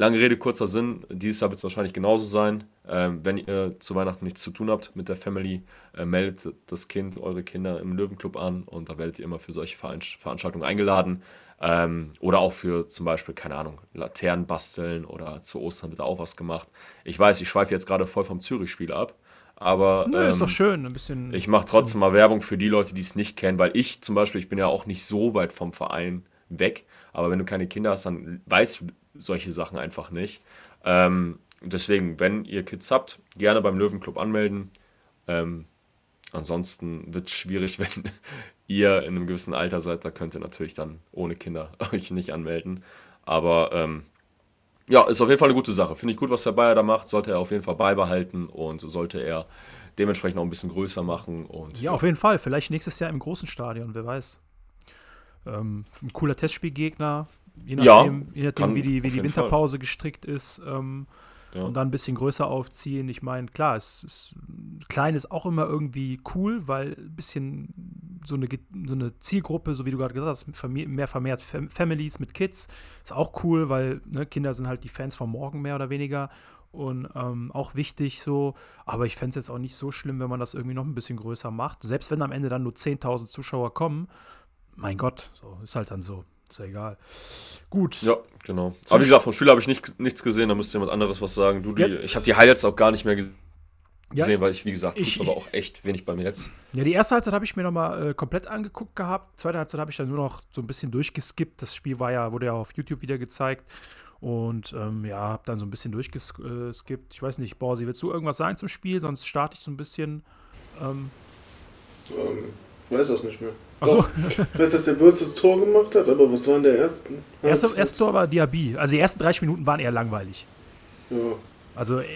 Lange Rede, kurzer Sinn. Dieses Jahr wird es wahrscheinlich genauso sein. Ähm, wenn ihr zu Weihnachten nichts zu tun habt mit der Family, äh, meldet das Kind, eure Kinder im Löwenclub an und da werdet ihr immer für solche Veranstaltungen eingeladen. Ähm, oder auch für zum Beispiel, keine Ahnung, Laternen basteln oder zu Ostern wird da auch was gemacht. Ich weiß, ich schweife jetzt gerade voll vom Zürich-Spiel ab. Aber Nö, ähm, ist doch schön, ein bisschen. Ich mache trotzdem mal Werbung für die Leute, die es nicht kennen, weil ich zum Beispiel, ich bin ja auch nicht so weit vom Verein weg. Aber wenn du keine Kinder hast, dann weißt du solche Sachen einfach nicht. Ähm, deswegen, wenn ihr Kids habt, gerne beim Löwenclub anmelden. Ähm, ansonsten wird es schwierig, (laughs) wenn ihr in einem gewissen Alter seid. Da könnt ihr natürlich dann ohne Kinder (laughs) euch nicht anmelden. Aber ähm, ja, ist auf jeden Fall eine gute Sache. Finde ich gut, was der Bayer da macht. Sollte er auf jeden Fall beibehalten und sollte er dementsprechend auch ein bisschen größer machen. Und, ja, auf jeden Fall. Vielleicht nächstes Jahr im großen Stadion, wer weiß. Ähm, ein cooler Testspielgegner, je nachdem, ja, je nachdem wie die, wie die Winterpause Fall. gestrickt ist. Ähm, ja. Und dann ein bisschen größer aufziehen. Ich meine, klar, es ist, klein ist auch immer irgendwie cool, weil ein bisschen so eine, so eine Zielgruppe, so wie du gerade gesagt hast, mehr vermehrt Families mit Kids, ist auch cool, weil ne, Kinder sind halt die Fans von morgen mehr oder weniger und ähm, auch wichtig so. Aber ich fände es jetzt auch nicht so schlimm, wenn man das irgendwie noch ein bisschen größer macht. Selbst wenn am Ende dann nur 10.000 Zuschauer kommen, mein Gott, so ist halt dann so. Ist ja egal. Gut. Ja, genau. Aber wie gesagt, vom Spiel habe ich nicht, nichts gesehen, da müsste jemand anderes was sagen. Du, die, ja. Ich habe die Highlights auch gar nicht mehr gesehen. Ja, weil ich, wie gesagt, ich, aber auch echt wenig bei mir jetzt. Ja, die erste Halbzeit habe ich mir nochmal äh, komplett angeguckt gehabt. Zweite Halbzeit habe ich dann nur noch so ein bisschen durchgeskippt. Das Spiel war ja, wurde ja auf YouTube wieder gezeigt. Und ähm, ja, habe dann so ein bisschen durchgeskippt. Ich weiß nicht, Borsi, willst du irgendwas sagen zum Spiel? Sonst starte ich so ein bisschen. Ähm. Ähm, ich weiß das nicht mehr. Achso. Ich weiß, dass der Würz das Tor gemacht hat, aber was war in der ersten? Erste, erste Tor war Diaby. Also die ersten 30 Minuten waren eher langweilig. Ja. Also äh,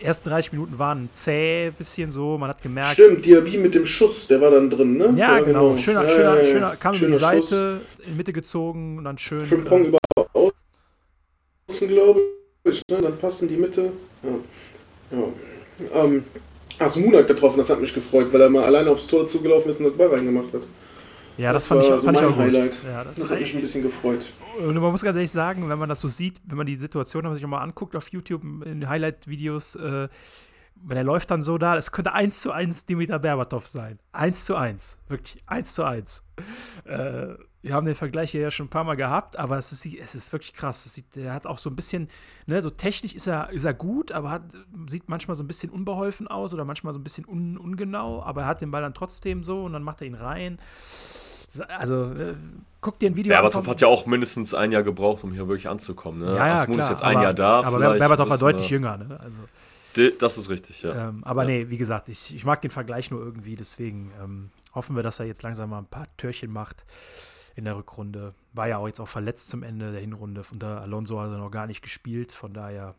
ersten 30 Minuten waren zäh, bisschen so, man hat gemerkt. Stimmt, Diaby mit dem Schuss, der war dann drin, ne? Ja, ja genau. genau. Schöner, ja, schöner, ja, schöner, kam schöner über die Seite, Schuss. in die Mitte gezogen und dann schön. Frimpong äh, über außen, glaube ich, ne? Dann passen die Mitte. Ja. ja. Ähm, hast Munak getroffen, das hat mich gefreut, weil er mal alleine aufs Tor zugelaufen ist und das Ball reingemacht hat. Ja, das, das fand, ich, fand so ich auch Highlight. Ja, das, das hat mich ein bisschen gefreut. Und man muss ganz ehrlich sagen, wenn man das so sieht, wenn man die Situation sich nochmal anguckt auf YouTube in Highlight-Videos, äh, wenn er läuft dann so da, es könnte eins zu eins Dimitar Berbatov sein. Eins zu eins. Wirklich, eins zu eins. Äh, wir haben den Vergleich hier ja schon ein paar Mal gehabt, aber es ist, es ist wirklich krass. Sieht, er hat auch so ein bisschen, ne, so technisch ist er, ist er gut, aber hat, sieht manchmal so ein bisschen unbeholfen aus oder manchmal so ein bisschen un, ungenau, aber er hat den Ball dann trotzdem so und dann macht er ihn rein. Also, äh, guck dir ein Video Berbatov an. hat ja auch mindestens ein Jahr gebraucht, um hier wirklich anzukommen. Ne? Ja, ja, Asmun ist jetzt ein aber, Jahr da. Aber Berbatov war deutlich jünger. Ne? Also, das ist richtig, ja. Ähm, aber ja. nee, wie gesagt, ich, ich mag den Vergleich nur irgendwie, deswegen ähm, hoffen wir, dass er jetzt langsam mal ein paar Türchen macht in der Rückrunde. War ja auch jetzt auch verletzt zum Ende der Hinrunde. Von da Alonso hat er noch gar nicht gespielt. Von daher.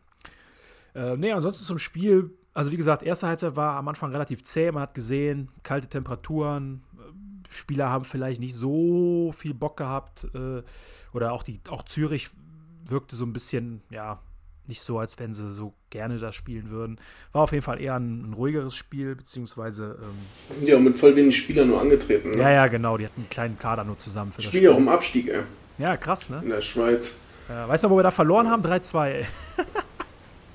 Äh, nee, ansonsten zum Spiel. Also wie gesagt, erste Halbzeit war am Anfang relativ zäh. Man hat gesehen, kalte Temperaturen. Spieler haben vielleicht nicht so viel Bock gehabt. Äh, oder auch, die, auch Zürich wirkte so ein bisschen, ja, nicht so, als wenn sie so gerne das spielen würden. War auf jeden Fall eher ein, ein ruhigeres Spiel, beziehungsweise. Ähm, ja, mit voll wenig Spielern nur angetreten. Ne? Ja, ja, genau. Die hatten einen kleinen Kader nur zusammen für Spiel das Spiel. ja auch im Abstieg, ey. Ja, krass, ne? In der Schweiz. Ja, weißt du noch, wo wir da verloren haben? 3-2, ey.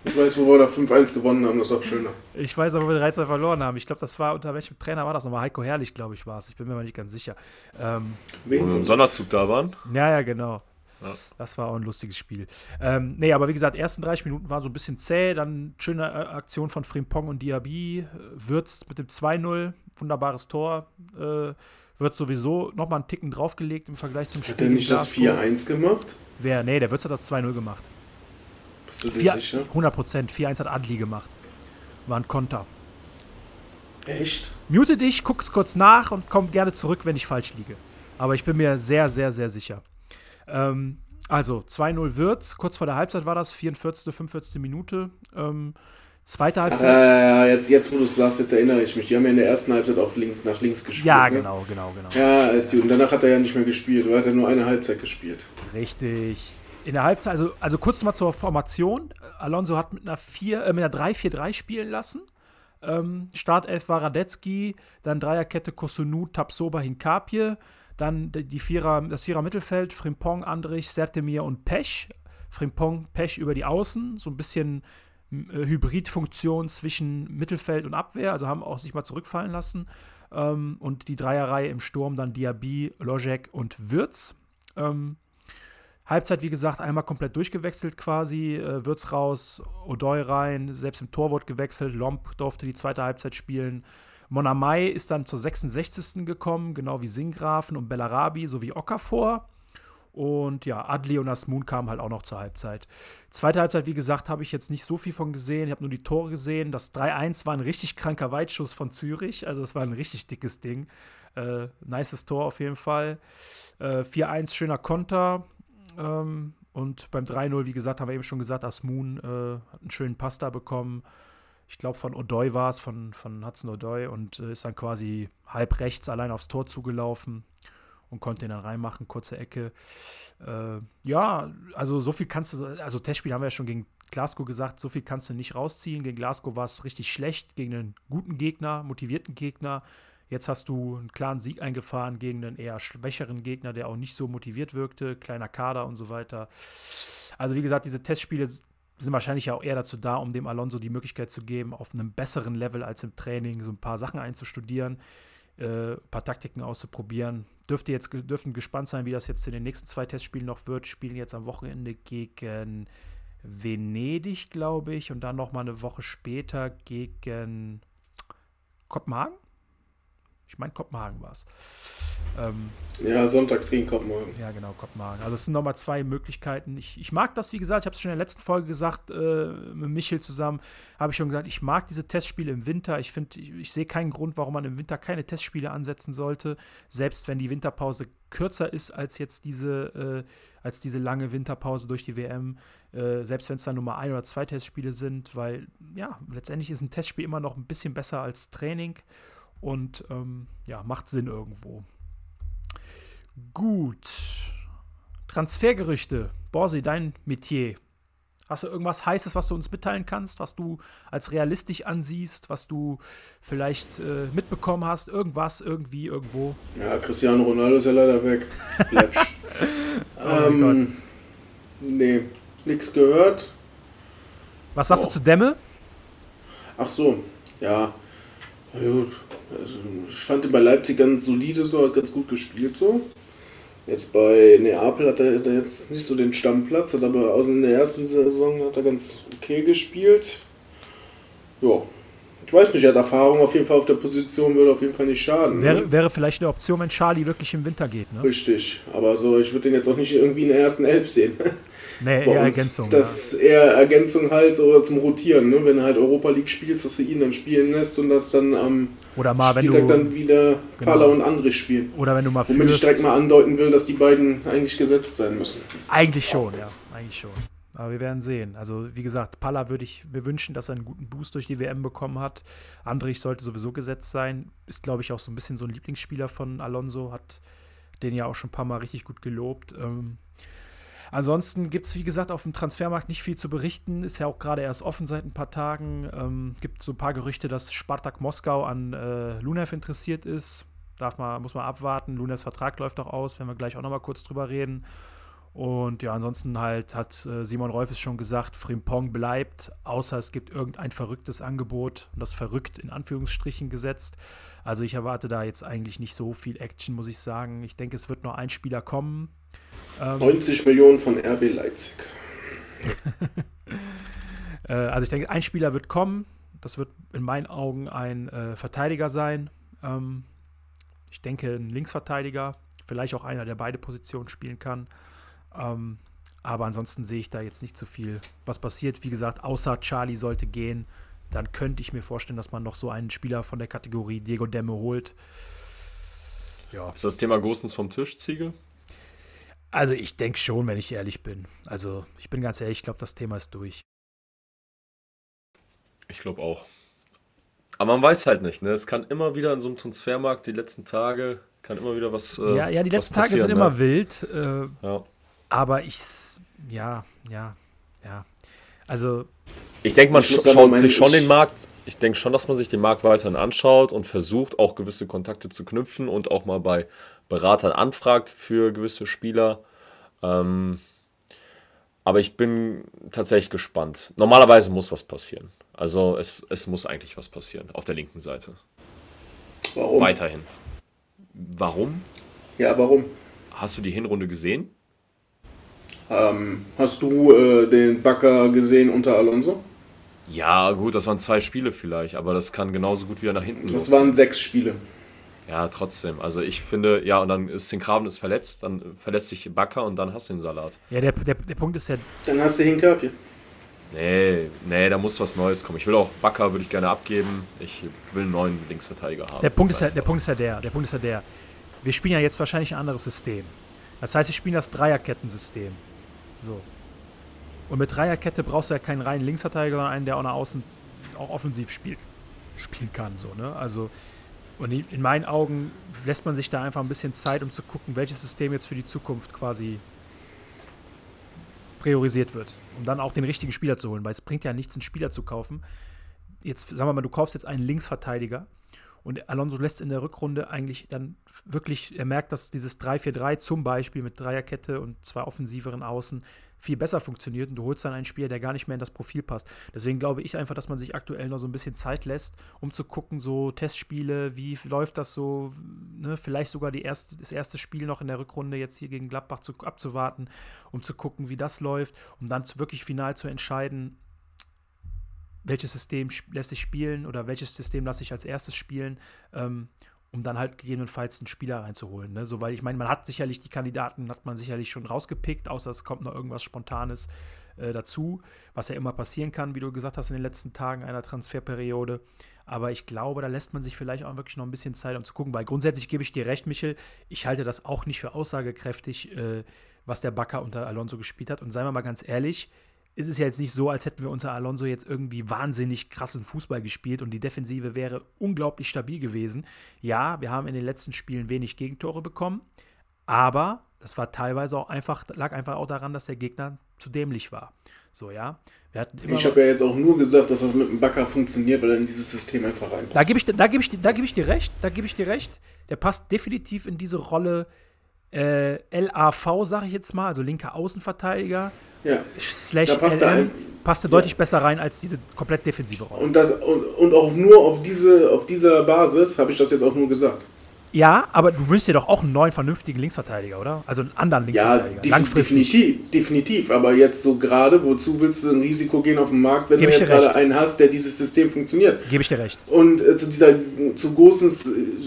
ich weiß, wo wir da 5-1 gewonnen haben, das ist auch schöner. Ich weiß aber, wo wir 3-2 verloren haben. Ich glaube, das war, unter welchem Trainer war das nochmal? Heiko Herrlich, glaube ich, war es. Ich bin mir mal nicht ganz sicher. Ähm, Wen wo wir im Sonderzug da waren? Ja, ja, genau. Ja. Das war auch ein lustiges Spiel. Ähm, nee, aber wie gesagt, ersten 30 Minuten waren so ein bisschen zäh. Dann schöne äh, Aktion von Frimpong und Diaby. Äh, Würz mit dem 2-0. Wunderbares Tor. Äh, wird sowieso nochmal einen Ticken draufgelegt im Vergleich zum Spiel. Hat der nicht das 4-1 gemacht? Wer? Nee, der Würz hat das 2-0 gemacht. Bist du dir sicher? 100 Prozent. 4-1 hat Adli gemacht. War ein Konter. Echt? Mute dich, guck's kurz nach und komm gerne zurück, wenn ich falsch liege. Aber ich bin mir sehr, sehr, sehr sicher. Ähm, also 2-0 Würz, kurz vor der Halbzeit war das, 44., 45. Minute. Ähm, zweite Halbzeit. Ah, jetzt, jetzt, wo du es sagst, jetzt erinnere ich mich. Die haben ja in der ersten Halbzeit auf links, nach links gespielt. Ja, ne? genau, genau, genau. Ja, ist gut. Und danach hat er ja nicht mehr gespielt. Er hat ja nur eine Halbzeit gespielt. Richtig. In der Halbzeit, also, also kurz mal zur Formation. Alonso hat mit einer, äh, einer 3-4-3 spielen lassen. Ähm, Startelf war Radetzky, dann Dreierkette Kosunu, Tapsoba, Hinkapie. Dann die Vierer, das Vierer Mittelfeld, Frimpong, Andrich, Sertemir und Pech. Frimpong, Pech über die Außen, so ein bisschen äh, Hybridfunktion zwischen Mittelfeld und Abwehr, also haben auch sich mal zurückfallen lassen. Ähm, und die Dreierreihe im Sturm dann Diaby, Lojek und Würz. Ähm, Halbzeit, wie gesagt, einmal komplett durchgewechselt quasi. Äh, Würz raus, Odoi rein, selbst im Tor wurde gewechselt. Lomp durfte die zweite Halbzeit spielen. Monamai ist dann zur 66. gekommen, genau wie Singrafen und Bellarabi sowie Okafor. Und ja, Adli und Asmun kamen halt auch noch zur Halbzeit. Zweite Halbzeit, wie gesagt, habe ich jetzt nicht so viel von gesehen. Ich habe nur die Tore gesehen. Das 3-1 war ein richtig kranker Weitschuss von Zürich. Also es war ein richtig dickes Ding. Äh, nices Tor auf jeden Fall. Äh, 4-1, schöner Konter. Ähm, und beim 3-0, wie gesagt, haben wir eben schon gesagt, Asmun äh, hat einen schönen Pass da bekommen. Ich glaube, von Odoi war es, von, von Hudson Odoi, und äh, ist dann quasi halb rechts allein aufs Tor zugelaufen und konnte ihn dann reinmachen, kurze Ecke. Äh, ja, also so viel kannst du, also Testspiel haben wir ja schon gegen Glasgow gesagt, so viel kannst du nicht rausziehen. Gegen Glasgow war es richtig schlecht, gegen einen guten Gegner, motivierten Gegner. Jetzt hast du einen klaren Sieg eingefahren gegen einen eher schwächeren Gegner, der auch nicht so motiviert wirkte, kleiner Kader und so weiter. Also wie gesagt, diese Testspiele sind wahrscheinlich auch eher dazu da, um dem Alonso die Möglichkeit zu geben, auf einem besseren Level als im Training so ein paar Sachen einzustudieren, äh, ein paar Taktiken auszuprobieren. Dürfte jetzt dürften gespannt sein, wie das jetzt in den nächsten zwei Testspielen noch wird. Spielen jetzt am Wochenende gegen Venedig, glaube ich, und dann noch mal eine Woche später gegen Kopenhagen. Ich meine, Kopenhagen war es. Ähm, ja, sonntags gegen Kopenhagen. Ja, genau, Kopenhagen. Also es sind nochmal zwei Möglichkeiten. Ich, ich mag das, wie gesagt, ich habe es schon in der letzten Folge gesagt, äh, mit Michel zusammen, habe ich schon gesagt, ich mag diese Testspiele im Winter. Ich finde, ich, ich sehe keinen Grund, warum man im Winter keine Testspiele ansetzen sollte, selbst wenn die Winterpause kürzer ist als jetzt diese, äh, als diese lange Winterpause durch die WM, äh, selbst wenn es dann nur mal ein oder zwei Testspiele sind, weil ja, letztendlich ist ein Testspiel immer noch ein bisschen besser als Training und ähm, ja, macht Sinn irgendwo. Gut. Transfergerüchte. Borsi, dein Metier. Hast du irgendwas Heißes, was du uns mitteilen kannst, was du als realistisch ansiehst, was du vielleicht äh, mitbekommen hast? Irgendwas, irgendwie, irgendwo? Ja, Cristiano Ronaldo ist ja leider weg. (laughs) oh ähm, nee, nichts gehört. Was sagst oh. du zu Dämme? Ach so, ja. Gut, also ich fand ihn bei Leipzig ganz solide, so hat ganz gut gespielt so. Jetzt bei Neapel hat er, hat er jetzt nicht so den Stammplatz, hat aber außer in der ersten Saison hat er ganz okay gespielt. Ja, ich weiß nicht, er hat Erfahrung auf jeden Fall auf der Position, würde auf jeden Fall nicht schaden. Wäre, ne? wäre vielleicht eine Option, wenn Charlie wirklich im Winter geht, ne? Richtig, aber so, ich würde den jetzt auch nicht irgendwie in der ersten Elf sehen. Nee, eher Ergänzung. Das ja. eher Ergänzung halt oder zum Rotieren, ne? Wenn du halt Europa League spielst, dass du ihn dann spielen lässt und das dann am oder mal, wenn Spieltag du, dann wieder genau. Und André spielen. Oder wenn du mal Womit ich direkt mal andeuten will, dass die beiden eigentlich gesetzt sein müssen. Eigentlich schon, ja. Eigentlich schon. Aber wir werden sehen. Also, wie gesagt, Palla würde ich mir wünschen, dass er einen guten Boost durch die WM bekommen hat. Andrich sollte sowieso gesetzt sein. Ist, glaube ich, auch so ein bisschen so ein Lieblingsspieler von Alonso. Hat den ja auch schon ein paar Mal richtig gut gelobt. Ähm, Ansonsten gibt es, wie gesagt, auf dem Transfermarkt nicht viel zu berichten. Ist ja auch gerade erst offen seit ein paar Tagen. Ähm, gibt so ein paar Gerüchte, dass Spartak Moskau an äh, Lunev interessiert ist. Darf man, muss man abwarten. Lunevs Vertrag läuft auch aus, werden wir gleich auch nochmal kurz drüber reden. Und ja, ansonsten halt hat äh, Simon Rolfes schon gesagt, Frimpong bleibt, außer es gibt irgendein verrücktes Angebot und das verrückt in Anführungsstrichen gesetzt. Also ich erwarte da jetzt eigentlich nicht so viel Action, muss ich sagen. Ich denke, es wird nur ein Spieler kommen. Ähm, 90 Millionen von RB Leipzig. (laughs) äh, also ich denke, ein Spieler wird kommen. Das wird in meinen Augen ein äh, Verteidiger sein. Ähm, ich denke, ein Linksverteidiger, vielleicht auch einer, der beide Positionen spielen kann. Ähm, aber ansonsten sehe ich da jetzt nicht so viel, was passiert. Wie gesagt, außer Charlie sollte gehen, dann könnte ich mir vorstellen, dass man noch so einen Spieler von der Kategorie Diego Demme holt. Ja. Ist das Thema Gostens vom Tisch, Ziege? Also ich denke schon, wenn ich ehrlich bin. Also ich bin ganz ehrlich, ich glaube, das Thema ist durch. Ich glaube auch. Aber man weiß halt nicht, ne? Es kann immer wieder in so einem Transfermarkt die letzten Tage, kann immer wieder was. Äh, ja, ja, die letzten Tage sind ne? immer wild. Äh, ja. Aber ich, ja, ja, ja. Also. Ich denke, man sch schaut sich schon den Markt. Ich denke schon, dass man sich den Markt weiterhin anschaut und versucht, auch gewisse Kontakte zu knüpfen und auch mal bei Beratern anfragt für gewisse Spieler. Ähm, aber ich bin tatsächlich gespannt. Normalerweise muss was passieren. Also es, es muss eigentlich was passieren auf der linken Seite. Warum? Weiterhin. Warum? Ja, warum? Hast du die Hinrunde gesehen? Ähm, hast du äh, den Backer gesehen unter Alonso? Ja, gut, das waren zwei Spiele vielleicht, aber das kann genauso gut wieder nach hinten Das losgehen. waren sechs Spiele. Ja, trotzdem. Also ich finde, ja, und dann ist Sinkgraven ist verletzt, dann verletzt sich Bakker und dann hast du den Salat. Ja, der, der, der Punkt ist ja, Dann hast du Hinkapje. Nee, nee, da muss was Neues kommen. Ich will auch Bakker, würde ich gerne abgeben. Ich will einen neuen Linksverteidiger haben. der Punkt ist ja, der. Punkt ist ja der, der Punkt ist ja der. Wir spielen ja jetzt wahrscheinlich ein anderes System. Das heißt, wir spielen das Dreierkettensystem. So. Und mit Dreierkette brauchst du ja keinen reinen Linksverteidiger, sondern einen, der auch nach außen auch offensiv spielt, spielen kann. So, ne? Also, und in in meinen Augen lässt man sich da einfach ein bisschen Zeit, um zu gucken, welches System jetzt für die Zukunft quasi priorisiert wird, um dann auch den richtigen Spieler zu holen, weil es bringt ja nichts, einen Spieler zu kaufen. Jetzt sagen wir mal, du kaufst jetzt einen Linksverteidiger und Alonso lässt in der Rückrunde eigentlich dann wirklich, er merkt, dass dieses 3-4-3 zum Beispiel mit Dreierkette und zwei offensiveren Außen viel besser funktioniert und du holst dann einen Spieler, der gar nicht mehr in das Profil passt. Deswegen glaube ich einfach, dass man sich aktuell noch so ein bisschen Zeit lässt, um zu gucken, so Testspiele, wie läuft das so, ne? vielleicht sogar die erste, das erste Spiel noch in der Rückrunde jetzt hier gegen Gladbach zu, abzuwarten, um zu gucken, wie das läuft, um dann wirklich final zu entscheiden, welches System lässt sich spielen oder welches System lasse ich als erstes spielen, ähm, um dann halt gegebenenfalls einen Spieler reinzuholen. Ne? So, weil ich meine, man hat sicherlich die Kandidaten, hat man sicherlich schon rausgepickt, außer es kommt noch irgendwas Spontanes äh, dazu, was ja immer passieren kann, wie du gesagt hast, in den letzten Tagen einer Transferperiode. Aber ich glaube, da lässt man sich vielleicht auch wirklich noch ein bisschen Zeit, um zu gucken, weil grundsätzlich gebe ich dir recht, Michel, ich halte das auch nicht für aussagekräftig, äh, was der Bakker unter Alonso gespielt hat. Und seien wir mal ganz ehrlich, es ist ja jetzt nicht so, als hätten wir unter Alonso jetzt irgendwie wahnsinnig krassen Fußball gespielt und die Defensive wäre unglaublich stabil gewesen. Ja, wir haben in den letzten Spielen wenig Gegentore bekommen, aber das war teilweise auch einfach, lag einfach auch daran, dass der Gegner zu dämlich war. So, ja. Ich habe ja jetzt auch nur gesagt, dass das mit dem Backer funktioniert, weil er in dieses System einfach reinpasst. da gebe ich, da gebe ich, da gebe ich dir recht, da gebe ich dir recht. Der passt definitiv in diese Rolle äh, LAV, sage ich jetzt mal, also linker Außenverteidiger, ja. slash Da passt er LM, ein- passt er deutlich besser rein als diese komplett defensive Rolle. Und, das, und, und auch nur auf, diese, auf dieser Basis habe ich das jetzt auch nur gesagt. Ja, aber du wünschst dir doch auch einen neuen vernünftigen Linksverteidiger, oder? Also einen anderen Ja, Linksverteidiger. langfristig. definitiv, definitiv. Aber jetzt so gerade, wozu willst du ein Risiko gehen auf den Markt, wenn Geb du jetzt gerade einen hast, der dieses System funktioniert? Gebe ich dir recht. Und äh, zu dieser, zu großen,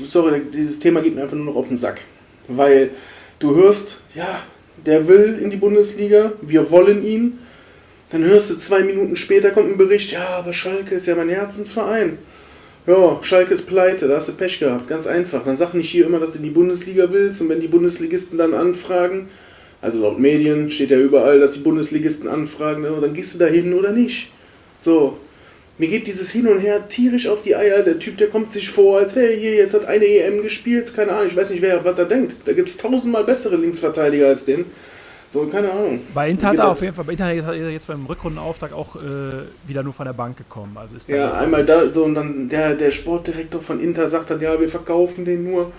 sorry, dieses Thema geht mir einfach nur noch auf den Sack. Weil du hörst, ja, der will in die Bundesliga, wir wollen ihn. Dann hörst du zwei Minuten später kommt ein Bericht, ja, aber Schalke ist ja mein Herzensverein. Ja, Schalke ist pleite, da hast du Pech gehabt, ganz einfach. Dann sag nicht hier immer, dass du in die Bundesliga willst und wenn die Bundesligisten dann anfragen, also laut Medien steht ja überall, dass die Bundesligisten anfragen, dann gehst du da hin oder nicht. So, mir geht dieses Hin und Her tierisch auf die Eier. Der Typ, der kommt sich vor, als wäre er hier, jetzt hat eine EM gespielt, keine Ahnung, ich weiß nicht, wer was da denkt. Da gibt es tausendmal bessere Linksverteidiger als den. So, keine Ahnung. Bei Inter hat er auf jeden Fall, bei Inter ist er jetzt beim Rückrundenauftakt auch äh, wieder nur von der Bank gekommen. Also ist Ja, einmal da, so, und dann der, der Sportdirektor von Inter sagt dann, ja, wir verkaufen den nur.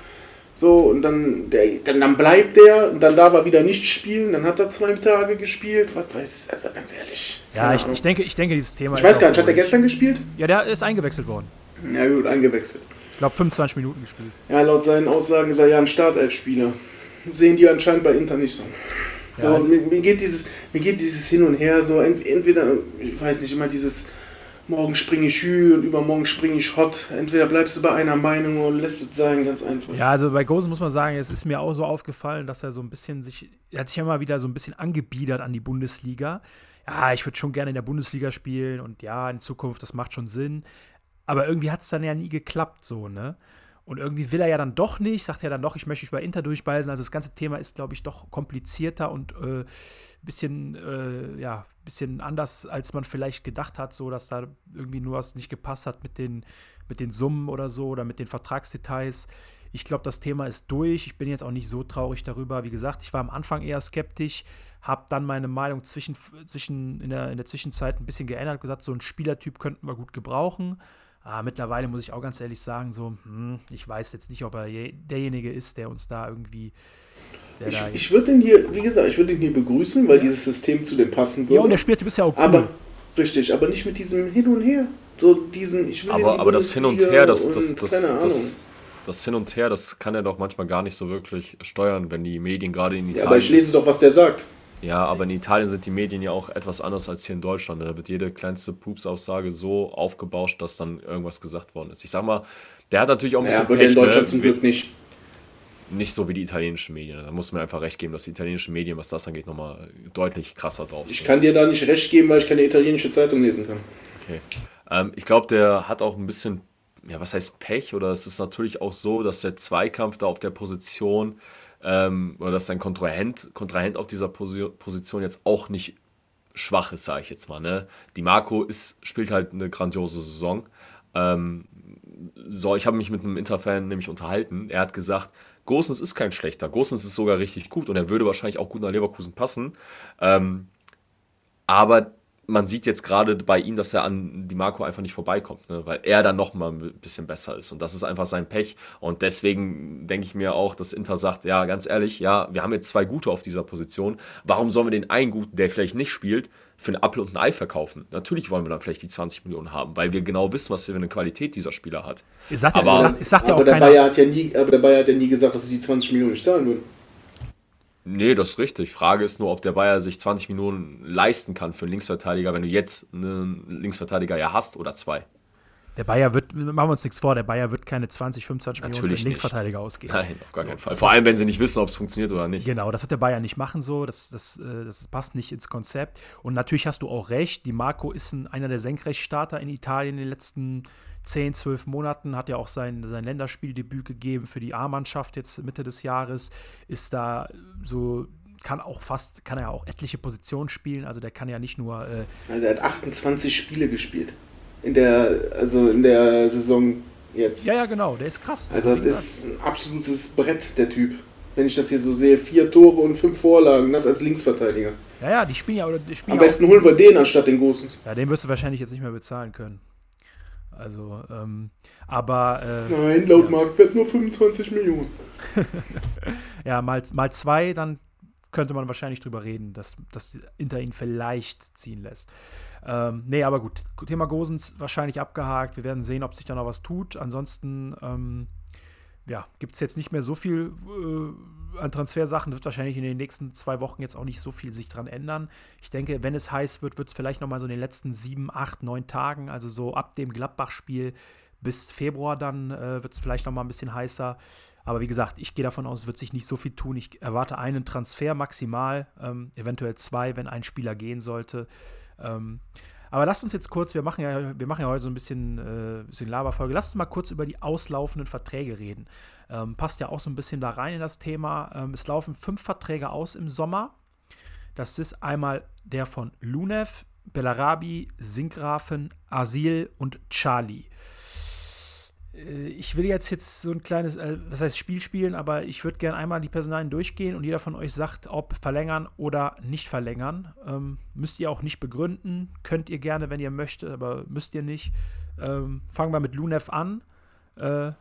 So, und dann, der, dann, dann bleibt der, und dann darf er wieder nicht spielen, dann hat er zwei Tage gespielt, was weiß, also ganz ehrlich. Ja, ich, ich, denke, ich denke, dieses Thema ich weiß gar nicht, hat er gestern gespielt? Ja, der ist eingewechselt worden. Ja gut, eingewechselt. Ich glaube, 25 Minuten gespielt. Ja, laut seinen Aussagen ist er ja ein Startelf-Spieler. Sehen die anscheinend bei Inter nicht so. Ja, so also- mir, mir, geht dieses, mir geht dieses Hin und Her so, ent, entweder, ich weiß nicht, immer dieses morgen springe ich Hü und übermorgen springe ich Hot. Entweder bleibst du bei einer Meinung oder lässt es sein, ganz einfach. Ja, also bei Gose muss man sagen, es ist mir auch so aufgefallen, dass er so ein bisschen sich, er hat sich ja mal wieder so ein bisschen angebiedert an die Bundesliga. Ja, ich würde schon gerne in der Bundesliga spielen und ja, in Zukunft, das macht schon Sinn. Aber irgendwie hat es dann ja nie geklappt, so, ne? Und irgendwie will er ja dann doch nicht, sagt er dann doch, ich möchte mich bei Inter durchbeißen. Also das ganze Thema ist, glaube ich, doch komplizierter und äh, bisschen, äh, ja, bisschen anders, als man vielleicht gedacht hat, so dass da irgendwie nur was nicht gepasst hat mit den, mit den Summen oder so oder mit den Vertragsdetails. Ich glaube, das Thema ist durch. Ich bin jetzt auch nicht so traurig darüber. Wie gesagt, ich war am Anfang eher skeptisch, habe dann meine Meinung zwischen, zwischen in, der, in der Zwischenzeit ein bisschen geändert, gesagt, so einen Spielertyp könnten wir gut gebrauchen. Ah, mittlerweile muss ich auch ganz ehrlich sagen, so, hm, ich weiß jetzt nicht, ob er je, derjenige ist, der uns da irgendwie. Der Ich, da ich würde ihn hier, wie gesagt, ich würde ihn hier begrüßen, weil dieses System zu dem passen würde. Ja, und der Spielertyp ist ja auch cool. aber, richtig, aber nicht mit diesem Hin und Her. So diesen, ich will Aber, aber das Hin und Her, das, das, und das, Ahnung. das, das Hin und Her, das kann er doch manchmal gar nicht so wirklich steuern, wenn die Medien gerade in Italien. ja, aber ich lese doch, was der sagt. Ja, aber in Italien sind die Medien ja auch etwas anders als hier in Deutschland. Da wird jede kleinste Pupsaussage so aufgebauscht, dass dann irgendwas gesagt worden ist. Ich sag mal, der hat natürlich auch ein bisschen Ja, wird ja in Pech, ne? Deutschland zum Glück nicht. Nicht so wie die italienischen Medien. Da muss man einfach recht geben, dass die italienischen Medien, was das angeht, nochmal deutlich krasser drauf sind. Ich kann dir da nicht recht geben, weil ich keine italienische Zeitung lesen kann. Okay. Ähm, ich glaube, der hat auch ein bisschen, ja, was heißt Pech? Oder es ist natürlich auch so, dass der Zweikampf da auf der Position ähm, oder dass sein Kontrahent, Kontrahent auf dieser Posi Position jetzt auch nicht schwach ist, sage ich jetzt mal. Ne? Die Marco ist, spielt halt eine grandiose Saison. Ähm, so, ich habe mich mit einem Interfan nämlich unterhalten. Er hat gesagt, Gosens ist kein schlechter. Gosens ist sogar richtig gut und er würde wahrscheinlich auch gut nach Leverkusen passen. Ähm, aber man sieht jetzt gerade bei ihm, dass er an die Marco einfach nicht vorbeikommt, ne? weil er dann noch mal ein bisschen besser ist. Und das ist einfach sein Pech. Und deswegen denke ich mir auch, dass Inter sagt, ja, ganz ehrlich, ja, wir haben jetzt zwei Gute auf dieser Position. Warum sollen wir den einen Guten, der vielleicht nicht spielt, für einen Apfel und ein Ei verkaufen? Natürlich wollen wir dann vielleicht die 20 Millionen haben, weil wir genau wissen, was für eine Qualität dieser Spieler hat. Ja, Aber- ja auch der keiner. Bayer hat ja nie, aber der Bayer hat ja nie gesagt, dass sie die 20 Millionen nicht zahlen würden. Nee, das ist richtig. Frage ist nur, ob der Bayer sich 20 Millionen leisten kann für einen Linksverteidiger, wenn du jetzt einen Linksverteidiger ja hast oder zwei. Der Bayer wird, machen wir uns nichts vor, der Bayer wird keine 20, 25 Millionen für Natürlich einen nicht. Linksverteidiger (laughs) ausgeben. Nein, auf gar So, keinen Fall. Vor allem, wenn sie nicht wissen, ob es funktioniert oder nicht. Genau, das wird der Bayer nicht machen so, das, das, äh, das passt nicht ins Konzept. Und natürlich hast du auch recht, die Marco ist ein, einer der Senkrechtstarter in Italien in den letzten 10, 12 Monaten, hat ja auch sein, sein Länderspieldebüt gegeben für die A-Mannschaft jetzt Mitte des Jahres, ist da so, kann auch fast, kann er auch etliche Positionen spielen, also der kann ja nicht nur äh, Also er hat 28 Spiele gespielt. In der, also in der Saison jetzt. Ja, ja, genau, der ist krass. Also das ist ein absolutes Brett, der Typ. Wenn ich das hier so sehe, vier Tore und fünf Vorlagen, das als Linksverteidiger. Ja, ja, die spielen ja, oder die spielen Am ja besten holen wir den anstatt den Gosens. Ja, den wirst du wahrscheinlich jetzt nicht mehr bezahlen können. Also, ähm, aber äh, Nein, laut Marktwert nur 25 Millionen. (laughs) ja, mal, mal zwei, dann könnte man wahrscheinlich drüber reden, dass, dass Inter ihn vielleicht ziehen lässt. Ähm, nee, aber gut. Thema Gosens wahrscheinlich abgehakt. Wir werden sehen, ob sich da noch was tut. Ansonsten, ähm, ja, gibt es jetzt nicht mehr so viel äh, an Transfersachen. Wird wahrscheinlich in den nächsten zwei Wochen jetzt auch nicht so viel sich dran ändern. Ich denke, wenn es heiß wird, wird es vielleicht noch mal so in den letzten sieben, acht, neun Tagen, also so ab dem Gladbach-Spiel bis Februar dann äh, wird es vielleicht noch mal ein bisschen heißer. Aber wie gesagt, ich gehe davon aus, es wird sich nicht so viel tun. Ich erwarte einen Transfer maximal, ähm, eventuell zwei, wenn ein Spieler gehen sollte. Ähm, aber lasst uns jetzt kurz, wir machen ja, wir machen ja heute so ein bisschen, äh, bisschen Laberfolge, lasst uns mal kurz über die auslaufenden Verträge reden. Ähm, passt ja auch so ein bisschen da rein in das Thema. Ähm, es laufen fünf Verträge aus im Sommer. Das ist einmal der von Lunev, Bellarabi, Sinkgrafen, Asil und Charlie. Äh, Ich will jetzt, jetzt so ein kleines, äh, heißt Spiel spielen, aber ich würde gerne einmal die Personalien durchgehen und jeder von euch sagt, ob verlängern oder nicht verlängern. Ähm, müsst ihr auch nicht begründen, könnt ihr gerne, wenn ihr möchtet, aber müsst ihr nicht. Ähm, fangen wir mit Lunev an. Äh,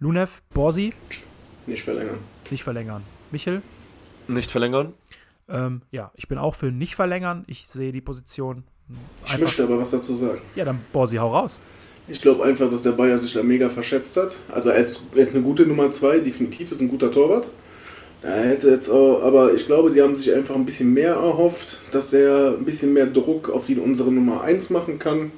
Lunev, Borsi, Nicht verlängern. nicht verlängern. Michel? Nicht verlängern? Ähm, ja, ich bin auch für nicht verlängern. Ich sehe die Position Ich möchte aber was dazu sagen. Ja, dann Borsi, hau raus. Ich glaube einfach, dass der Bayer sich da mega verschätzt hat. Also er ist, er ist eine gute Nummer 2, definitiv ist ein guter Torwart. Er hätte jetzt auch, aber ich glaube, sie haben sich einfach ein bisschen mehr erhofft, dass er ein bisschen mehr Druck auf die unsere Nummer 1 machen kann.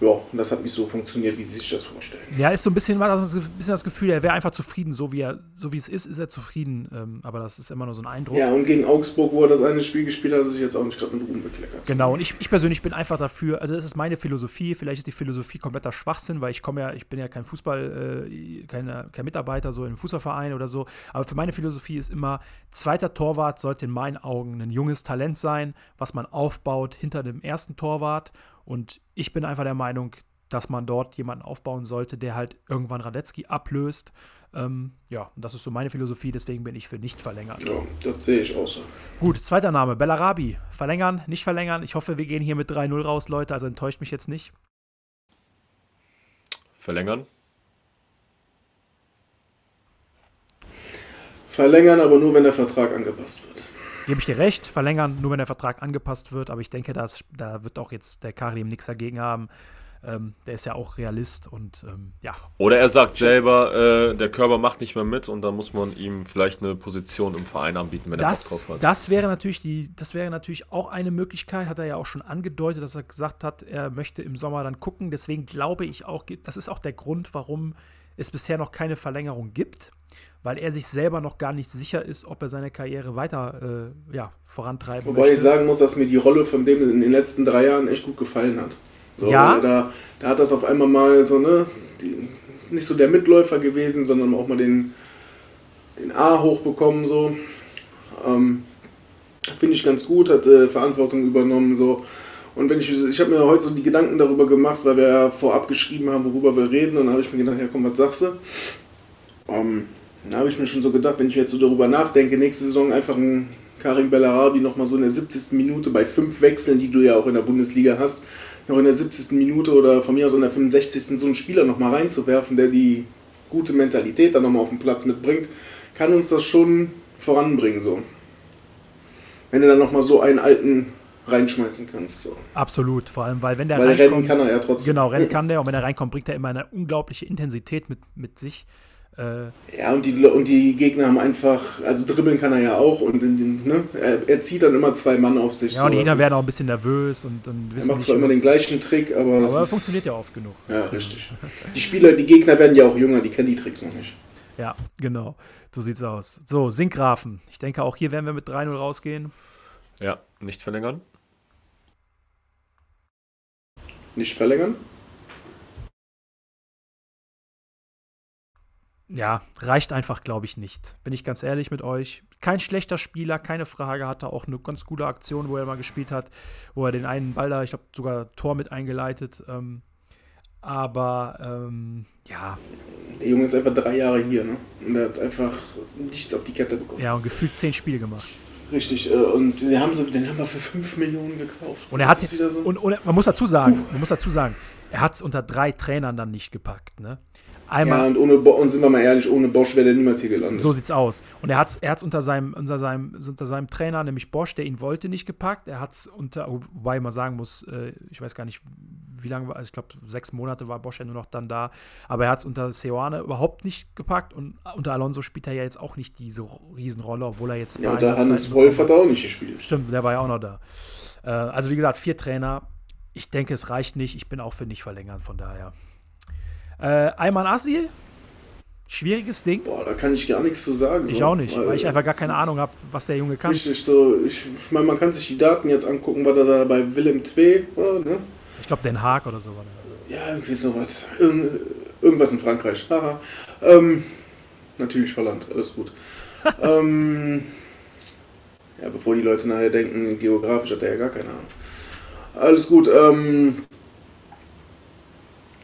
Ja, und das hat nicht so funktioniert, wie sie sich das vorstellen. Ja, ist so ein bisschen, das, ein bisschen das Gefühl, er wäre einfach zufrieden, so wie er, so wie es ist, ist er zufrieden. Ähm, aber das ist immer nur so ein Eindruck. Ja, und gegen Augsburg, wo er das eine Spiel gespielt hat, hat er sich jetzt auch nicht gerade mit Ruhm bekleckert. Genau, und ich, ich persönlich bin einfach dafür, also es ist meine Philosophie, vielleicht ist die Philosophie kompletter Schwachsinn, weil ich komme ja, ich bin ja kein Fußball, äh, keine, kein Mitarbeiter so in einem Fußballverein oder so, aber für meine Philosophie ist immer, zweiter Torwart sollte in meinen Augen ein junges Talent sein, was man aufbaut hinter dem ersten Torwart und ich bin einfach der Meinung, dass man dort jemanden aufbauen sollte, der halt irgendwann Radetzky ablöst. Ähm, ja, und das ist so meine Philosophie, deswegen bin ich für nicht verlängern. Ja, das sehe ich auch so. Gut, zweiter Name, Bellarabi. Verlängern, nicht verlängern. Ich hoffe, wir gehen hier mit 3-0 raus, Leute, also enttäuscht mich jetzt nicht. Verlängern? Verlängern, aber nur, wenn der Vertrag angepasst wird. Gebe ich dir recht, verlängern, nur wenn der Vertrag angepasst wird, aber ich denke, dass, da wird auch jetzt der Karim nichts dagegen haben. Ähm, der ist ja auch Realist und ähm, ja. Oder er sagt selber, äh, der Körper macht nicht mehr mit und dann muss man ihm vielleicht eine Position im Verein anbieten, wenn das, er Bock drauf hat. Das wäre natürlich die, das wäre natürlich auch eine Möglichkeit, hat er ja auch schon angedeutet, dass er gesagt hat, er möchte im Sommer dann gucken. Deswegen glaube ich auch, das ist auch der Grund, warum es bisher noch keine Verlängerung gibt, weil er sich selber noch gar nicht sicher ist, ob er seine Karriere weiter äh, ja, vorantreiben Wobei möchte. ich sagen muss, dass mir die Rolle von dem in den letzten drei Jahren echt gut gefallen hat. So, Ja. Da, da hat das auf einmal mal so, ne, die, nicht so der Mitläufer gewesen, sondern auch mal den, den A hochbekommen, so. Ähm, Finde ich ganz gut, hat äh, Verantwortung übernommen, so. Und wenn ich, ich habe mir heute so die Gedanken darüber gemacht, weil wir ja vorab geschrieben haben, worüber wir reden, und dann habe ich mir gedacht, ja komm, was sagst du? Ähm, da habe ich mir schon so gedacht, wenn ich jetzt so darüber nachdenke, nächste Saison einfach ein Karim Bellarabi nochmal so in der 70. Minute bei fünf Wechseln, die du ja auch in der Bundesliga hast, noch in der 70. Minute oder von mir aus in der 65. so einen Spieler nochmal reinzuwerfen, der die gute Mentalität dann nochmal auf den Platz mitbringt, kann uns das schon voranbringen, so. Wenn du dann nochmal so einen alten reinschmeißen kannst, so. Absolut, vor allem, weil wenn der Weil rennen reinkommt, kann er ja trotzdem. genau, rennen kann der und wenn er reinkommt, bringt er immer eine unglaubliche Intensität mit, mit sich. Äh, Ja, und die, und die Gegner haben einfach, also dribbeln kann er ja auch und in den, ne, er, er zieht dann immer zwei Mann auf sich. ja, und die so, Gegner das werden auch ein bisschen nervös und, und Er wissen macht nicht, zwar immer den gleichen Trick, aber, aber ist, funktioniert ja oft genug. Ja, richtig. Die Spieler, die Gegner werden ja auch jünger, die kennen die Tricks noch nicht. Ja, genau. So sieht's aus. So, Sinkgrafen. Ich denke, auch hier werden wir mit 3-0 rausgehen. Ja, nicht verlängern. Nicht verlängern? Ja, reicht einfach, glaube ich, nicht. Bin ich ganz ehrlich mit euch. Kein schlechter Spieler, keine Frage. Hatte auch eine ganz coole Aktion, wo er mal gespielt hat, wo er den einen Ball da, ich glaube, sogar Tor mit eingeleitet. Ähm, aber ähm, ja, Der Junge ist einfach drei Jahre hier, ne? Und der hat einfach nichts auf die Kette bekommen. ja, und gefühlt zehn Spiele gemacht. Richtig, äh, und den haben, sie, den haben wir für 5 Millionen gekauft. Und er hat so. und, und man muss dazu sagen, man muss dazu sagen, er hat es unter drei Trainern dann nicht gepackt. Ne? Einmal, ja, und, ohne und sind wir mal ehrlich, ohne Bosch wäre der niemals hier gelandet. So sieht's aus. Und er hat es er hat's unter, seinem, unter, seinem, unter seinem Trainer, nämlich Bosch, der ihn wollte, nicht gepackt. Er hat es unter, wobei man sagen muss, äh, ich weiß gar nicht, wie lange war, also ich glaube, sechs Monate war Bosch ja nur noch dann da. Aber er hat es unter Seoane überhaupt nicht gepackt und unter Alonso spielt er ja jetzt auch nicht diese Riesenrolle, obwohl er jetzt ja, der Hannes Wolf hat er auch nicht gespielt. Stimmt, der war ja auch noch da. Äh, also wie gesagt, vier Trainer. Ich denke, es reicht nicht. Ich bin auch für nicht verlängern, von daher. Äh, Ayman Asil, schwieriges Ding. Boah, da kann ich gar nichts zu sagen. Ich so. auch nicht, weil ich einfach gar keine Ahnung habe, was der Junge kann. Richtig, so, ich, ich meine, man kann sich die Daten jetzt angucken, was er da bei Willem II war, ne? Ich glaube, Den Haag oder so war der. Ja, irgendwie so was. Irgend, irgendwas in Frankreich. Haha. Ähm, natürlich Holland, alles gut. (laughs) ähm, ja, bevor die Leute nachher denken, geografisch hat er ja gar keine Ahnung. Alles gut. Ähm,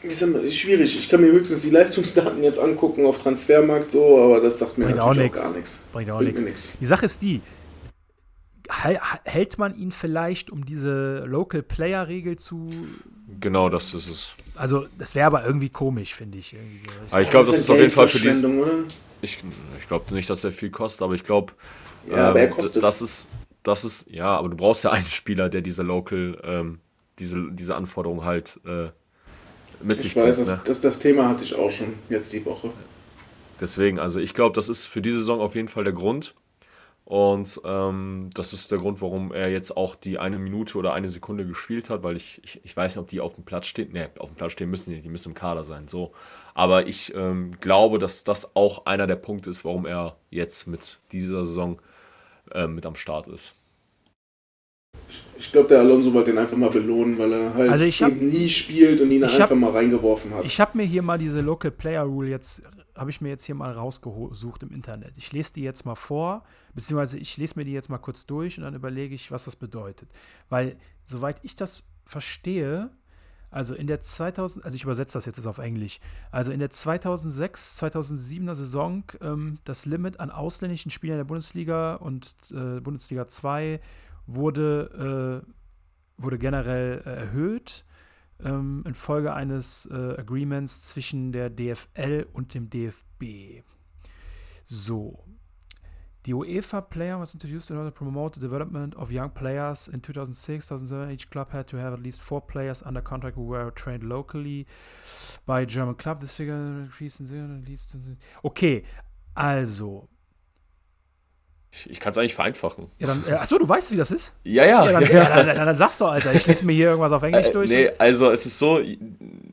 ist immer- ist schwierig. Ich kann mir höchstens die Leistungsdaten jetzt angucken auf Transfermarkt so, aber das sagt mir Bringt auch natürlich auch, nichts. gar nichts. Bringt auch nichts. Die Sache ist die, hält man ihn vielleicht um diese Local Player Regel zu. Genau, das ist es. Also, das wäre aber irgendwie komisch, finde ich. Irgendwie so. Aber ich glaube, das ist auf jeden Fall für die. Oder? Ich, ich glaube nicht, dass er viel kostet, aber ich glaube, Ja, aber er kostet. das ist, das ist, ja, aber du brauchst ja einen Spieler, der diese Local, ähm, diese, diese Anforderung halt äh, mit sich Ich weiß, bringt. das, Ne? das, das Thema hatte ich auch schon jetzt die Woche. Deswegen, also ich glaube, das ist für diese Saison auf jeden Fall der Grund. Und ähm, das ist der Grund, warum er jetzt auch die eine Minute oder eine Sekunde gespielt hat, weil ich, ich, ich weiß nicht, ob die auf dem Platz stehen. Ne, auf dem Platz stehen müssen die, die müssen im Kader sein. So. Aber ich ähm, glaube, dass das auch einer der Punkte ist, warum er jetzt mit dieser Saison äh, mit am Start ist. Ich glaube, der Alonso wollte ihn einfach mal belohnen, weil er halt Also hab- eben nie spielt und ihn einfach hab- mal reingeworfen hat. Ich habe mir hier mal diese Local Player Rule jetzt, habe ich mir jetzt hier mal rausgesucht im Internet. Ich lese die jetzt mal vor, beziehungsweise ich lese mir die jetzt mal kurz durch und dann überlege ich, was das bedeutet. Weil, soweit ich das verstehe, also in der 2000, also ich übersetze das jetzt auf Englisch, also in der 2006, 2007er Saison ähm, das Limit an ausländischen Spielern der Bundesliga und äh, Bundesliga 2 wurde, äh, wurde generell äh, erhöht ähm, infolge eines äh, Agreements zwischen der DFL und dem DFB. So. The UEFA player was introduced in order to promote the development of young players. In 2006, 2007, each club had to have at least four players under contract who were trained locally by German club. This figure increased in at least. Okay, also. Ich, kann es eigentlich vereinfachen. Ja, dann, äh, achso, du weißt, wie das ist? Ja, ja. Ja, dann, (laughs) ja, dann, dann, dann sagst du, Alter. Ich lese mir hier irgendwas auf Englisch Äh, durch. nee, also es ist so,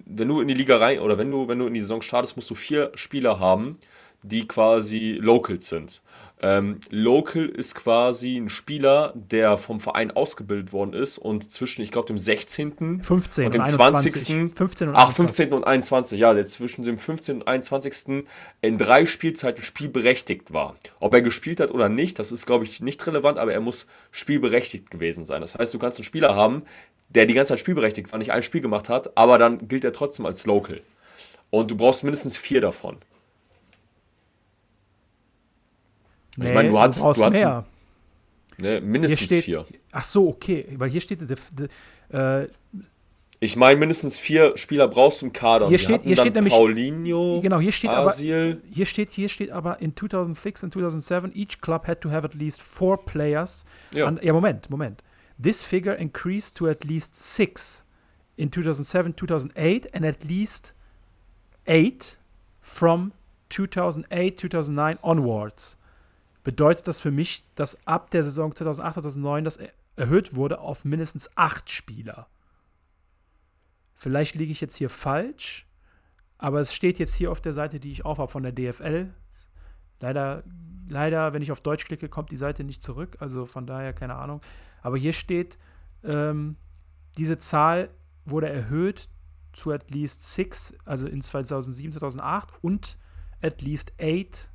wenn du in die Liga rein oder wenn du, wenn du in die Saison startest, musst du vier Spieler haben, die quasi Locals sind. Ähm, Local ist quasi ein Spieler, der vom Verein ausgebildet worden ist und zwischen, ich glaube, dem 16. 15 und dem und 20. 21. 15 und Ach, 21. 15. und 21, ja, der zwischen dem 15. und 21. in drei Spielzeiten spielberechtigt war. Ob er gespielt hat oder nicht, das ist, glaube ich, nicht relevant, aber er muss spielberechtigt gewesen sein. Das heißt, du kannst einen Spieler haben, der die ganze Zeit spielberechtigt war, nicht ein Spiel gemacht hat, aber dann gilt er trotzdem als Local. Und du brauchst mindestens vier davon. Nee, ich meine, du hast- du hast- mehr. Ne, mindestens steht, vier. Ach so, okay. Weil hier steht, de, de, äh, Ich meine, mindestens vier Spieler brauchst du im Kader. Hier steht- hier steht nämlich- Paulinho, genau, hier steht aber, hier steht, hier steht aber in 2006 and 2007, each club had to have at least four players. Ja. Und, ja, Moment, Moment. This figure increased to at least six in 2007, 2008 and at least eight from 2008, 2009 onwards. Bedeutet das für mich, dass ab der Saison 2008, 2009 das er- erhöht wurde auf mindestens acht Spieler. Vielleicht liege ich jetzt hier falsch, aber es steht jetzt hier auf der Seite, die ich auch habe von der DFL. Leider, leider, wenn ich auf Deutsch klicke, kommt die Seite nicht zurück. Also von daher keine Ahnung. Aber hier steht, ähm, diese Zahl wurde erhöht zu at least six, also in 2007, 2008 und at least eight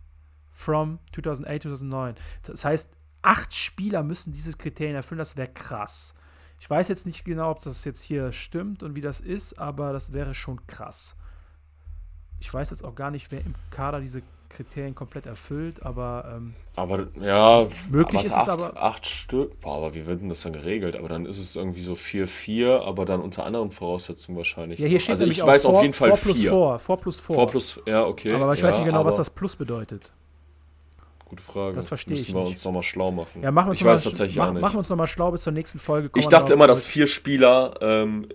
from 2008, 2009. Das heißt, acht Spieler müssen dieses Kriterien erfüllen. Das wäre krass. Ich weiß jetzt nicht genau, ob das jetzt hier stimmt und wie das ist, aber das wäre schon krass. Ich weiß jetzt auch gar nicht, wer im Kader diese Kriterien komplett erfüllt, aber ähm, Aber ja, Möglich aber ist es acht, aber- Acht Stück. Boah, aber wie wird denn das dann geregelt? Aber dann ist es irgendwie so 4-4, aber dann unter anderen Voraussetzungen wahrscheinlich. ja, hier steht also nämlich ich auch weiß vor, auf jeden Fall vor plus 4. vor, plus vor. Vor plus, ja, okay. aber ich ja, weiß nicht genau, was aber- das Plus bedeutet. Gute Frage. Das verstehe Müssen ich wir nicht. uns nochmal schlau machen. Ja, machen wir uns ich weiß mal, tatsächlich mach, auch nicht. Machen wir uns nochmal schlau bis zur nächsten Folge. Kommen ich dachte immer, dass vier Spieler ähm,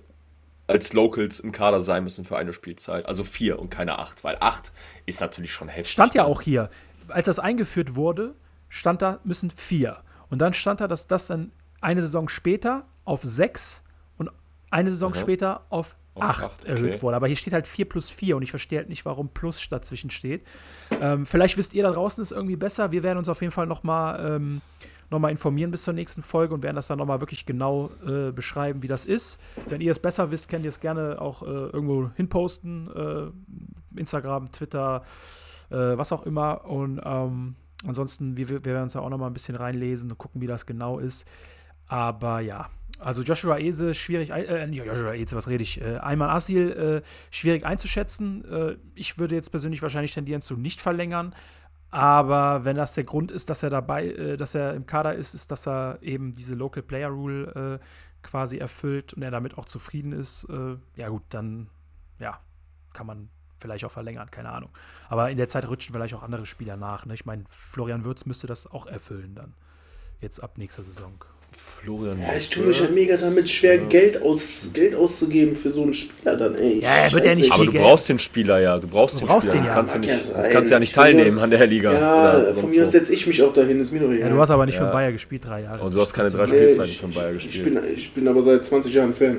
als Locals im Kader sein müssen für eine Spielzeit. Also vier und keine acht, weil acht ist natürlich schon heftig. Stand ja auch hier, als das eingeführt wurde, stand da, müssen vier. Und dann stand da, dass das dann eine Saison später auf sechs und eine Saison Mhm. später auf, Auf acht, acht, erhöht okay. wurde. Aber hier steht halt vier plus vier und ich verstehe halt nicht, warum Plus dazwischen steht. Ähm, vielleicht wisst ihr da draußen es irgendwie besser. Wir werden uns auf jeden Fall nochmal ähm, noch mal informieren bis zur nächsten Folge und werden das dann nochmal wirklich genau äh, beschreiben, wie das ist. Wenn ihr es besser wisst, könnt ihr es gerne auch äh, irgendwo hinposten. Äh, Instagram, Twitter, äh, was auch immer. Und ähm, ansonsten, wir, wir werden uns da auch noch mal ein bisschen reinlesen und gucken, wie das genau ist. Aber ja, also Joshua Ese schwierig, äh, Joshua Eze, was rede ich? Äh, Ayman Asil äh, schwierig einzuschätzen. Äh, ich würde jetzt persönlich wahrscheinlich tendieren zu nicht verlängern. Aber wenn das der Grund ist, dass er dabei, äh, dass er im Kader ist, ist, dass er eben diese Local Player Rule äh, quasi erfüllt und er damit auch zufrieden ist, äh, ja gut, dann ja, kann man vielleicht auch verlängern, keine Ahnung. Aber in der Zeit rutschen vielleicht auch andere Spieler nach. Ne? Ich meine, Florian Würz müsste das auch erfüllen dann. Jetzt ab nächster Saison. Florian. Ja, ich tue mich ja mega damit schwer, Geld, aus, Geld auszugeben für so einen Spieler dann, ey. Ich Ja, er wird ja nicht Aber du Geld. braucht den Spieler ja. Du brauchst Du den brauchst Spieler. den ja. kannst du nicht, ja kannst du ja nicht teilnehmen aus- an der Liga. Ja, von mir aus setze ich mich auch dahin, ist mir doch egal. Ja, du hast aber nicht Ja. für Bayer gespielt, drei Jahre. Und du hast keine drei Nee, Spielzeiten ich, von Bayer ich, gespielt. bin, ich bin aber seit 20 Jahren Fan.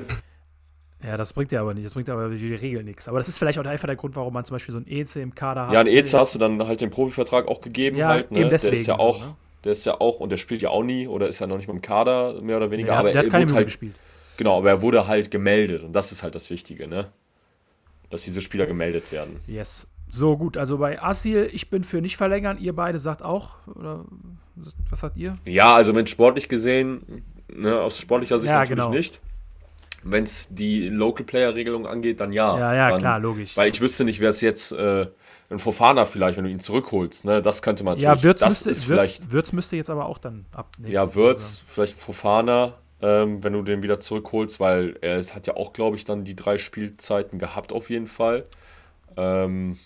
Ja, das bringt ja aber nicht. Das bringt aber für die Regel nichts. Aber das ist vielleicht auch einfach der Grund, warum man zum Beispiel so ein EC im Kader hat. Ja, an Eze hast du dann halt den Profivertrag auch gegeben Ja, halt, ne? eben Der ist deswegen ja so, auch, ne? Der ist ja auch, und der spielt ja auch nie oder ist ja noch nicht mal im Kader, mehr oder weniger. der, aber er hat wurde halt, gespielt. genau, aber er wurde halt gemeldet und das ist halt das Wichtige, ne? Dass diese Spieler gemeldet werden. Yes. So gut, also bei Asil, ich bin für nicht verlängern. Ihr beide sagt auch, oder was sagt ihr? Ja, also wenn sportlich gesehen, ne, aus sportlicher Sicht Ja, natürlich genau. nicht. Wenn es die Local Player Regelung angeht, dann ja. Ja, ja, dann, klar, logisch. Weil ich wüsste nicht, wer es jetzt äh, ein Fofana vielleicht, wenn du ihn zurückholst, ne? Das könnte man Ja. Würz das müsste, ist Würz, vielleicht Würz müsste jetzt aber auch dann ab. nächster Ja, Saison. Würz, vielleicht Fofana, ähm, wenn du den wieder zurückholst, weil er ist- hat ja auch, glaube ich, dann die drei Spielzeiten gehabt auf jeden Fall. Ähm,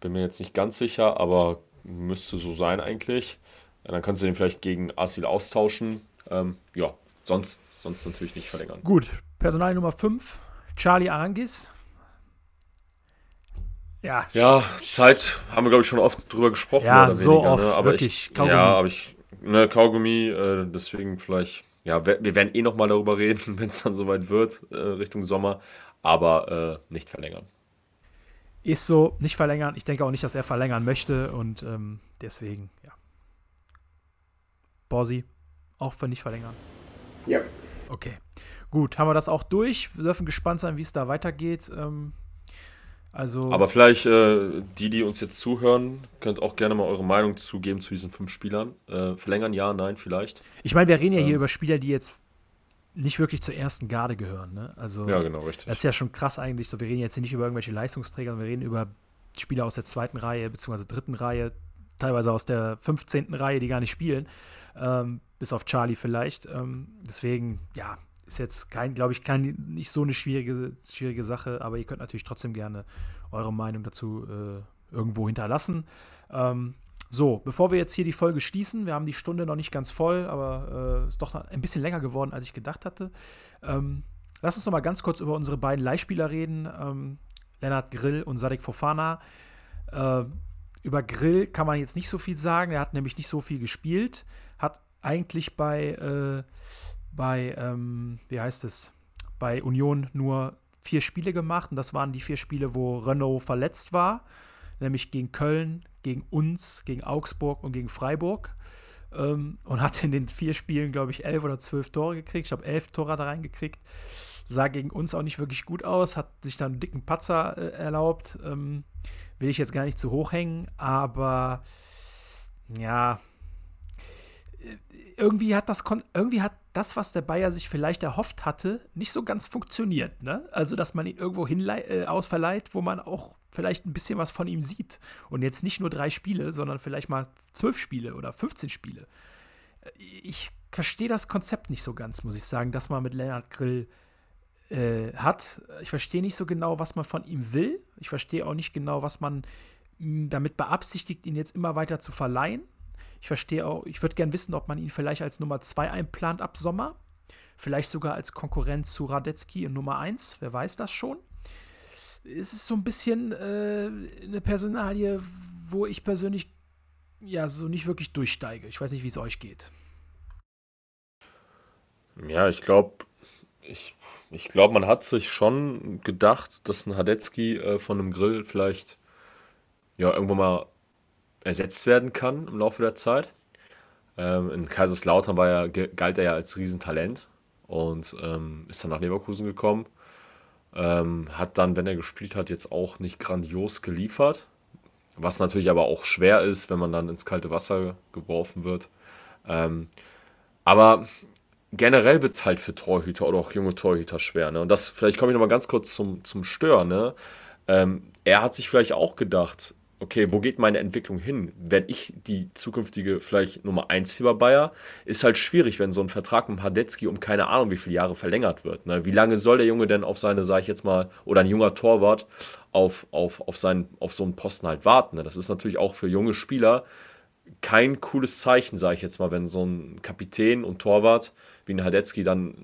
bin mir jetzt nicht ganz sicher, aber müsste so sein eigentlich. Ja, dann kannst du den vielleicht gegen Asil austauschen. Ähm, ja, sonst, sonst natürlich nicht verlängern. Gut, Personal Nummer 5, Charlie Arangis. Ja, ja, Zeit haben wir, glaube ich, schon oft drüber gesprochen. Ja, so weniger, oft, ne? aber wirklich. Ich, Kaugummi. Ja, aber ich, ne, Kaugummi, äh, deswegen vielleicht, ja, wir, wir werden eh nochmal darüber reden, (laughs) wenn es dann soweit wird, äh, Richtung Sommer, aber äh, nicht verlängern. Ist so, nicht verlängern. Ich denke auch nicht, dass er verlängern möchte und ähm, deswegen, ja. Borsi, auch für nicht verlängern. Ja. Okay. Gut, haben wir das auch durch. Wir dürfen gespannt sein, wie es da weitergeht. Ähm, also Aber vielleicht äh, die, die uns jetzt zuhören, könnt auch gerne mal eure Meinung zugeben zu diesen fünf Spielern. Äh, verlängern, ja, nein, vielleicht. Ich meine, wir reden ja ähm, hier über Spieler, die jetzt nicht wirklich zur ersten Garde gehören. Ne? Also, ja, genau, richtig. Das ist ja schon krass eigentlich. So, wir reden jetzt hier nicht über irgendwelche Leistungsträger, wir reden über Spieler aus der zweiten Reihe bzw. dritten Reihe, teilweise aus der 15. Reihe, die gar nicht spielen. Ähm, bis auf Charlie vielleicht. Ähm, deswegen, ja, ist jetzt kein, glaube ich, kein, nicht so eine schwierige, schwierige Sache, aber ihr könnt natürlich trotzdem gerne eure Meinung dazu äh, irgendwo hinterlassen. Ähm, so, bevor wir jetzt hier die Folge schließen, wir haben die Stunde noch nicht ganz voll, aber äh, ist doch ein bisschen länger geworden, als ich gedacht hatte. Ähm, lass uns noch mal ganz kurz über unsere beiden Leihspieler reden, ähm, Lennart Grill und Sadek Fofana. Äh, über Grill kann man jetzt nicht so viel sagen, er hat nämlich nicht so viel gespielt, hat eigentlich bei äh, bei, ähm, wie heißt es, bei Union nur vier Spiele gemacht. Und das waren die vier Spiele, wo Renault verletzt war. Nämlich gegen Köln, gegen uns, gegen Augsburg und gegen Freiburg. Ähm, und hat in den vier Spielen, glaube ich, elf oder zwölf Tore gekriegt. Ich habe elf Tore da reingekriegt. Sah gegen uns auch nicht wirklich gut aus, hat sich dann einen dicken Patzer äh, erlaubt. Ähm, will ich jetzt gar nicht zu hoch hängen, aber ja, irgendwie hat das irgendwie hat das, was der Bayer sich vielleicht erhofft hatte, nicht so ganz funktioniert. Ne? Also, dass man ihn irgendwo hin äh, ausverleiht, wo man auch vielleicht ein bisschen was von ihm sieht. Und jetzt nicht nur drei Spiele, sondern vielleicht mal zwölf Spiele oder 15 Spiele. Ich verstehe das Konzept nicht so ganz, muss ich sagen, dass man mit Lennart Grill äh, hat. Ich verstehe nicht so genau, was man von ihm will. Ich verstehe auch nicht genau, was man damit beabsichtigt, ihn jetzt immer weiter zu verleihen. Ich verstehe auch, ich würde gerne wissen, ob man ihn vielleicht als Nummer 2 einplant ab Sommer. Vielleicht sogar als Konkurrent zu Radetzky in Nummer 1. Wer weiß das schon. Es ist so ein bisschen äh, eine Personalie, wo ich persönlich ja so nicht wirklich durchsteige. Ich weiß nicht, wie es euch geht. Ja, ich glaube, ich, ich glaube, man hat sich schon gedacht, dass ein Hadetzky äh, von einem Grill vielleicht ja irgendwo mal ersetzt werden kann im Laufe der Zeit. Ähm, in Kaiserslautern war er, galt er ja als Riesentalent und ähm, ist dann nach Leverkusen gekommen. Ähm, hat dann, wenn er gespielt hat, jetzt auch nicht grandios geliefert. Was natürlich aber auch schwer ist, wenn man dann ins kalte Wasser geworfen wird. Ähm, aber generell wird es halt für Torhüter oder auch junge Torhüter schwer. Ne? Und das, vielleicht komme ich nochmal ganz kurz zum, zum Stören. Ne? Ähm, er hat sich vielleicht auch gedacht, okay, wo geht meine Entwicklung hin? Werde ich die zukünftige vielleicht Nummer 1 hier bei Bayer? Ist halt schwierig, wenn so ein Vertrag mit Hadetzky um keine Ahnung wie viele Jahre verlängert wird. Ne? Wie lange soll der Junge denn auf seine, sag ich jetzt mal, oder ein junger Torwart auf, auf, auf, seinen, auf so einen Posten halt warten? Ne? Das ist natürlich auch für junge Spieler kein cooles Zeichen, sage ich jetzt mal, wenn so ein Kapitän und Torwart wie ein Hadetzky dann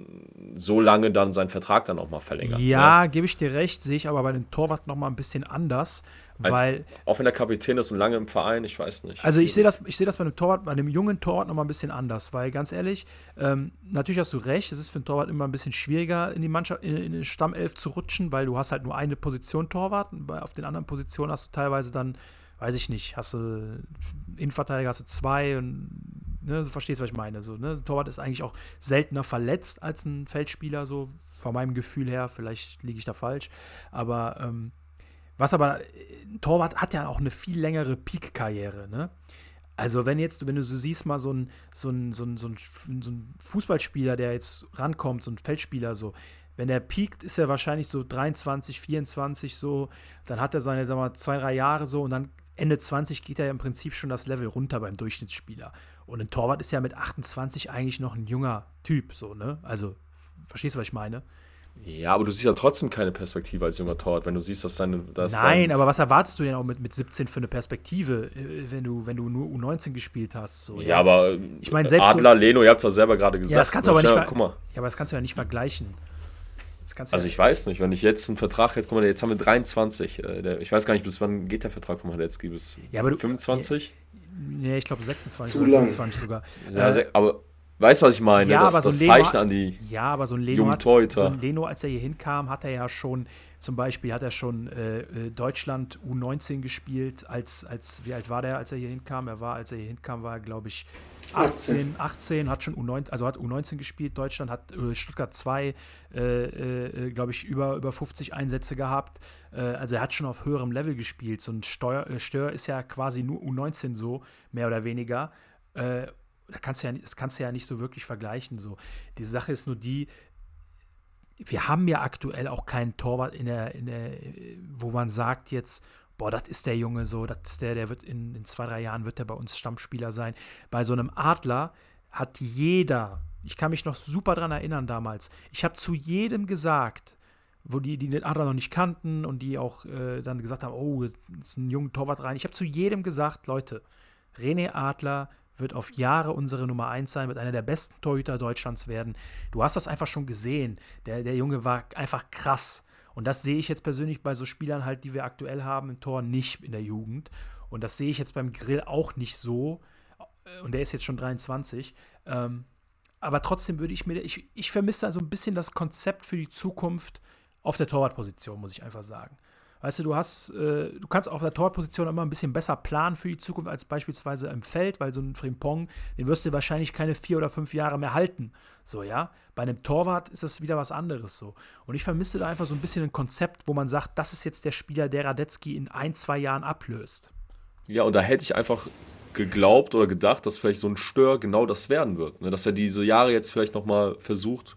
so lange dann seinen Vertrag dann auch mal verlängert. Ja, ne? gebe ich dir recht, sehe ich aber bei den Torwart noch mal ein bisschen anders. Weil, auch wenn der Kapitän ist und lange im Verein, ich weiß nicht. Also ich sehe das, ich das bei einem Torwart, bei einem jungen Torwart nochmal ein bisschen anders, weil ganz ehrlich, ähm, natürlich hast du recht, es ist für einen Torwart immer ein bisschen schwieriger, in die Mannschaft, in, in die Stammelf zu rutschen, weil du hast halt nur eine Position Torwart und bei, auf den anderen Positionen hast du teilweise dann, weiß ich nicht, hast du Innenverteidiger hast du zwei und ne, so verstehst du, was ich meine. So, ne? Torwart ist eigentlich auch seltener verletzt als ein Feldspieler, so von meinem Gefühl her, vielleicht liege ich da falsch, aber ähm, was aber, ein Torwart hat ja auch eine viel längere Peak-Karriere, ne? Also, wenn jetzt, wenn du so siehst, mal so ein, so ein, so ein, so ein, Fußballspieler, der jetzt rankommt, so ein Feldspieler, so, wenn der piekt, ist er wahrscheinlich so 23, 24 so, dann hat er seine, sagen wir mal, zwei, drei Jahre so und dann Ende 20 geht er ja im Prinzip schon das Level runter beim Durchschnittsspieler. Und ein Torwart ist ja mit 28 eigentlich noch ein junger Typ, so, ne? Also, verstehst du, was ich meine? Ja, aber du siehst ja trotzdem keine Perspektive als junger Torwart, wenn du siehst, dass deine. Dass Nein, dein, aber was erwartest du denn auch mit, mit 17 für eine Perspektive, äh, wenn du, wenn du nur U19 gespielt hast? So, Ja, aber Ich meine, selbst Adler, Leno, ihr habt es ja selber gerade gesagt. ja, das kannst du aber nicht. Ja, Guck mal. Ja, aber das kannst du ja nicht vergleichen. Das kannst du Also ja, ich weiß nicht, wenn ich jetzt einen Vertrag hätte, guck mal, jetzt haben wir 23. Äh, der, ich weiß gar nicht, bis wann geht der Vertrag von Radetzky? Bis Ja, aber du- 25? nee, ich glaube 26 Zu oder lang. 27 sogar. Ja, Äh, aber weißt du, was ich meine? Ja, das aber so das ein Leno- Zeichen an die. Ja, aber so ein Leno, hat, so ein Leno, als er hier hinkam, hat er ja schon, zum Beispiel hat er schon äh, äh, Deutschland U19 gespielt. Als, als, wie alt war der, als er hier hinkam? Er war, als er hier hinkam, war er, glaube ich, 18, 18, hat schon U19, also hat U19 gespielt. Deutschland hat äh, Stuttgart 2, äh, äh, glaube ich, über, über 50 Einsätze gehabt. Äh, also er hat schon auf höherem Level gespielt. So ein Steuer, äh, Stör ist ja quasi nur U19 so, mehr oder weniger. Da kannst ja, das kannst du ja nicht so wirklich vergleichen. So. Die Sache ist nur die, wir haben ja aktuell auch keinen Torwart in der, in der, wo man sagt jetzt, boah, das ist der Junge so, das ist der, der wird in, in zwei, drei Jahren wird der bei uns Stammspieler sein. Bei so einem Adler hat jeder, ich kann mich noch super dran erinnern damals, ich habe zu jedem gesagt, wo die, die den Adler noch nicht kannten und die auch äh, dann gesagt haben, oh, jetzt ist ein junger Torwart rein. Ich habe zu jedem gesagt, Leute, René Adler wird auf Jahre unsere Nummer 1 sein, wird einer der besten Torhüter Deutschlands werden. Du hast das einfach schon gesehen. Der, der Junge war einfach krass. Und das sehe ich jetzt persönlich bei so Spielern halt, die wir aktuell haben im Tor, nicht in der Jugend. Und das sehe ich jetzt beim Grill auch nicht so. Und der ist jetzt schon 23. Ähm, aber trotzdem würde ich mir, ich, ich vermisse also ein bisschen das Konzept für die Zukunft auf der Torwartposition, muss ich einfach sagen. Weißt du, du hast, äh, du kannst auf der Torwartposition immer ein bisschen besser planen für die Zukunft als beispielsweise im Feld, weil so ein Frimpong, den wirst du wahrscheinlich keine vier oder fünf Jahre mehr halten. So, ja. Bei einem Torwart ist das wieder was anderes so. Und ich vermisse da einfach so ein bisschen ein Konzept, wo man sagt, das ist jetzt der Spieler, der Radetzky in ein, zwei Jahren ablöst. Ja, und da hätte ich einfach geglaubt oder gedacht, dass vielleicht so ein Stör genau das werden wird. Ne? Dass er diese Jahre jetzt vielleicht nochmal versucht,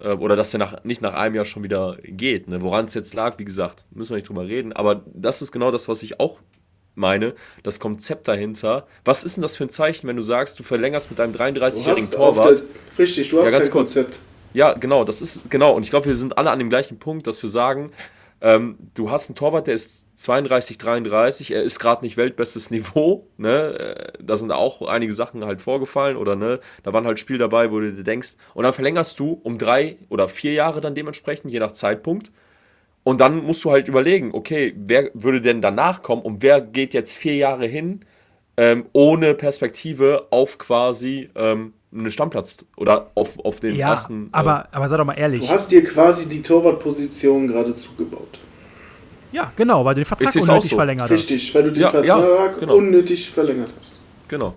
oder dass er nach, nicht nach einem Jahr schon wieder geht. Ne? Woran es jetzt lag, wie gesagt, müssen wir nicht drüber reden. Aber das ist genau das, was ich auch meine, das Konzept dahinter. Was ist denn das für ein Zeichen, wenn du sagst, du verlängerst mit deinem Du 33-jährigen hast auf Torwart? der, richtig, du hast Ja, ganz kein kurz. Konzept. Ja, genau, das ist, genau. Und ich glaube, wir sind alle an dem gleichen Punkt, dass wir sagen, ähm, du hast einen Torwart, der ist 32, 33, er ist gerade nicht weltbestes (laughs) Niveau, ne? Äh, Da sind auch einige Sachen halt vorgefallen oder ne, da waren halt Spiele dabei, wo du dir denkst, und dann verlängerst du um drei oder vier Jahre dann dementsprechend, je nach Zeitpunkt. Und dann musst du halt überlegen, okay, wer würde denn danach kommen und wer geht jetzt vier Jahre hin ähm, ohne Perspektive auf quasi ähm, einen Stammplatz oder auf, auf den Ja, ersten. äh, aber, aber sei doch mal ehrlich. Du hast dir quasi die Torwartposition gerade zugebaut. Ja, genau, weil du den Vertrag unnötig so. verlängert hast. Richtig, weil du den Ja, ja, Vertrag genau. unnötig verlängert hast. Genau.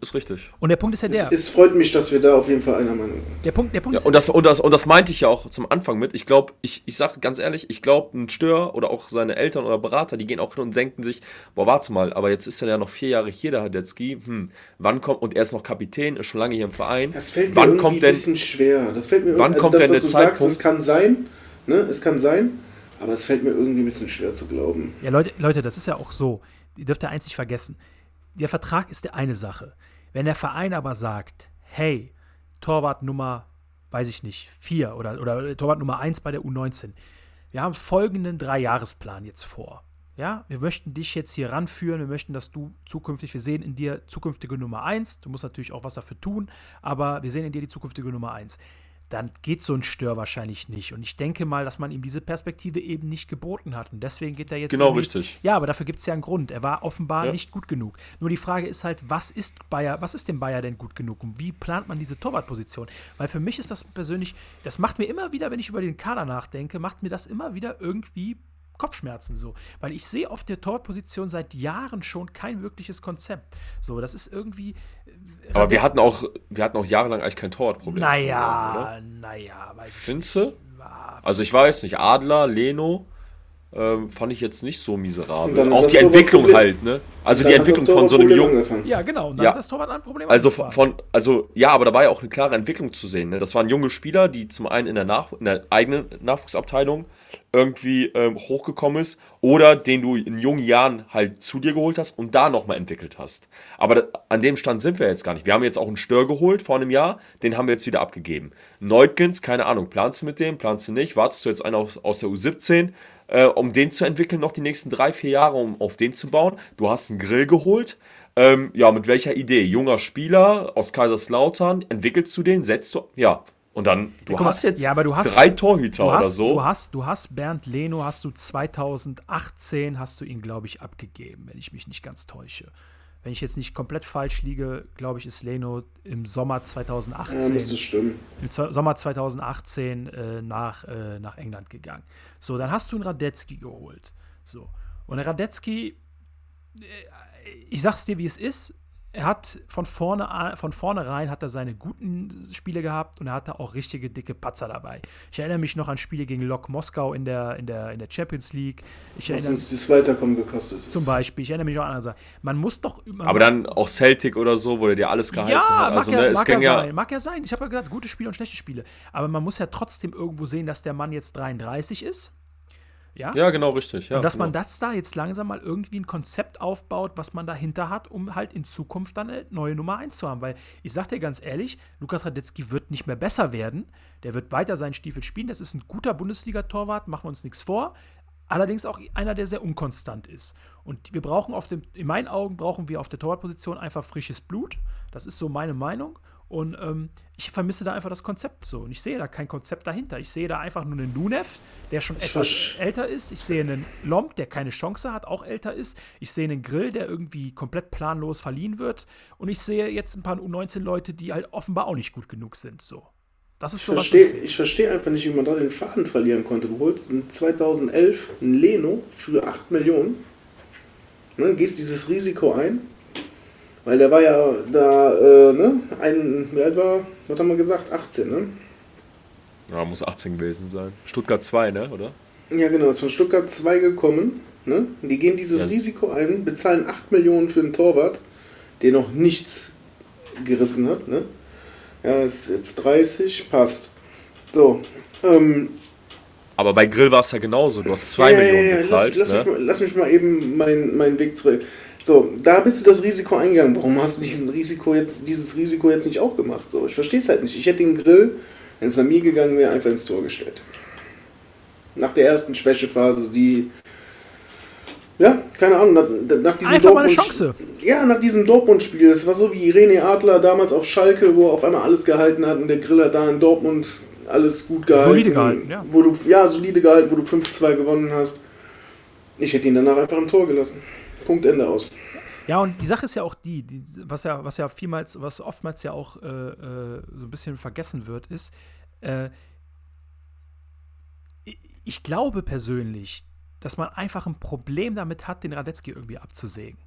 Ist richtig. Und der Punkt ist ja der. Es, es freut mich, dass wir da auf jeden Fall einer Meinung sind. der Punkt, der Punkt Ja, ist und, das, und, das, und das meinte ich ja auch zum Anfang mit. Ich glaube, ich, ich sage ganz ehrlich, ich glaube, ein Stör oder auch seine Eltern oder Berater, die gehen auch hin und denken sich, boah, warte mal, aber jetzt ist er ja noch vier Jahre hier, der Hadetzky. Hm, wann kommt, und er ist noch Kapitän, ist schon lange hier im Verein. Das fällt mir wann irgendwie kommt ein denn, bisschen schwer. Das fällt mir wann also kommt das, denn was der du sagst, Zeitpunkt- es kann sein, ne? Es kann sein, aber es fällt mir irgendwie ein bisschen schwer zu glauben. Ja, Leute, Leute, das ist ja auch so. Ihr dürft ja eins nicht vergessen. Der Vertrag ist der eine Sache. Wenn der Verein aber sagt, hey, Torwart Nummer, weiß ich nicht, vier oder, oder Torwart Nummer eins bei der U19, wir haben folgenden Dreijahresplan jetzt vor. Ja, wir möchten dich jetzt hier ranführen, wir möchten, dass du zukünftig, wir sehen in dir zukünftige Nummer eins, du musst natürlich auch was dafür tun, aber wir sehen in dir die zukünftige Nummer eins. Dann geht so ein Stör wahrscheinlich nicht. Und ich denke mal, dass man ihm diese Perspektive eben nicht geboten hat. Und deswegen geht er jetzt. Genau, richtig. Ja, aber dafür gibt es ja einen Grund. Er war offenbar Ja. nicht gut genug. Nur die Frage ist halt, was ist Bayer, was ist dem Bayer denn gut genug? Und wie plant man diese Torwartposition? Weil für mich ist das persönlich, das macht mir immer wieder, wenn ich über den Kader nachdenke, macht mir das immer wieder irgendwie Kopfschmerzen so. Weil ich sehe auf der Torwartposition seit Jahren schon kein wirkliches Konzept. So, das ist irgendwie. Aber wir hatten, auch, wir hatten auch jahrelang eigentlich kein Torwartproblem. Naja, naja, weiß ich Findest du? Also ich weiß nicht, Adler, Leno, ähm, fand ich jetzt nicht so miserabel. Auch die Entwicklung Problem- halt, ne? Also die Entwicklung von so einem Torwartproblem Jungen. Ja, genau. Und dann Ja. hat das Torwart ein Problem. Also angefangen. von, also ja, aber da war ja auch eine klare Entwicklung zu sehen. Ne? Das waren junge Spieler, die zum einen in der, Nach in der eigenen Nachwuchsabteilung irgendwie ähm, hochgekommen ist oder den du in jungen Jahren halt zu dir geholt hast und da nochmal entwickelt hast. Aber da, an dem Stand sind wir jetzt gar nicht. Wir haben jetzt auch einen Stör geholt vor einem Jahr, den haben wir jetzt wieder abgegeben. Neutkens, keine Ahnung, planst du mit dem, planst du nicht, wartest du jetzt einen aus, aus der U17, äh, um den zu entwickeln, noch die nächsten drei, vier Jahre, um auf den zu bauen. Du hast einen Grill geholt. Ähm, ja, mit welcher Idee? Junger Spieler aus Kaiserslautern, entwickelst du den, setzt du, ja. Und dann, du mal, hast jetzt ja, aber du hast- drei Torhüter du oder hast, so. Du hast, du hast Bernd Leno, hast du 2018, hast du ihn, glaube ich, abgegeben, wenn ich mich nicht ganz täusche. Wenn ich jetzt nicht komplett falsch liege, glaube ich, ist Leno im Sommer Ja, 2018 müsste stimmen. im Z- Sommer 2018 äh, nach, äh, nach England gegangen. So, dann hast du einen Radetzky geholt. So. Und der Radetzky, äh, ich sag's dir, wie es ist. Er hat von vorne an- von vornherein hat er seine guten Spiele gehabt und er hatte auch richtige dicke Patzer dabei. Ich erinnere mich noch an Spiele gegen Lok Moskau in der, in der, in der Champions League. Ich Was erinnere uns das Weiterkommen gekostet. zum Beispiel, ich erinnere mich noch an andere Sachen. Man muss doch man aber dann auch Celtic oder so, wo der dir alles gehalten ja, hat. mag, Also, ja, ne, es mag ja ging ja, sein. Mag ja sein. Ich habe ja gesagt, gute Spiele und schlechte Spiele. Aber man muss ja trotzdem irgendwo sehen, dass der Mann jetzt 33 ist. Ja. ja, genau, richtig. Ja, und dass genau. man das da jetzt langsam mal irgendwie ein Konzept aufbaut, was man dahinter hat, um halt in Zukunft dann eine neue Nummer 1 zu haben. Weil ich sag dir ganz ehrlich, Lukas Radetzky wird nicht mehr besser werden. Der wird weiter seinen Stiefel spielen. Das ist ein guter Bundesliga-Torwart, machen wir uns nichts vor. Allerdings auch einer, der sehr unkonstant ist. Und wir brauchen auf dem, in meinen Augen brauchen wir auf der Torwartposition einfach frisches Blut. Das ist so meine Meinung. Und ähm, ich vermisse da einfach das Konzept so. Und ich sehe da kein Konzept dahinter. Ich sehe da einfach nur einen Lunev, der schon etwas älter ist. Ich sehe einen Lomb, der keine Chance hat, auch älter ist. Ich sehe einen Grill, der irgendwie komplett planlos verliehen wird. Und ich sehe jetzt ein paar U19-Leute, die halt offenbar auch nicht gut genug sind. So. Das ist Ich so verstehe ich ich versteh einfach nicht, wie man da den Faden verlieren konnte. Du holst in 2011 einen Leno für 8 Millionen, ne, gehst dieses Risiko ein, weil der war ja da, äh, ne, ein, wie alt war, was haben wir gesagt, 18, ne? ja, muss 18 gewesen sein. Stuttgart 2, ne, oder? Ja, genau, ist von Stuttgart 2 gekommen. Ne? Die gehen dieses Ja. Risiko ein, bezahlen 8 Millionen für einen Torwart, der noch nichts gerissen hat. Ne? Ja, ist jetzt 30, passt. So, ähm, Aber bei Grill war es ja genauso. Du hast 2 ja, Millionen ja, bezahlt. Lass, lass, ne? mich mal, lass mich mal eben meinen meinen Weg zurück. So, da bist du das Risiko eingegangen. Warum hast du diesen Risiko jetzt, dieses Risiko jetzt nicht auch gemacht? So, ich verstehe es halt nicht. Ich hätte den Grill, wenn es nach mir gegangen wäre, einfach ins Tor gestellt. Nach der ersten Schwächephase, die. Ja, keine Ahnung, nach, nach diesem Einfach mal eine Chance. Ja, nach diesem Dortmund-Spiel. Das war so wie René Adler damals auf Schalke, wo er auf einmal alles gehalten hat und der Grill hat da in Dortmund alles gut gehalten. Solide gehalten, ja. Wo du, ja, solide gehalten, wo du 5-2 gewonnen hast. Ich hätte ihn danach einfach im Tor gelassen. Punkt, Ende aus. Ja, und die Sache ist ja auch die, die was ja, was ja vielmals, was oftmals ja auch äh, äh, so ein bisschen vergessen wird, ist, äh, ich- glaube persönlich, dass man einfach ein Problem damit hat, den Radetzky irgendwie abzusägen.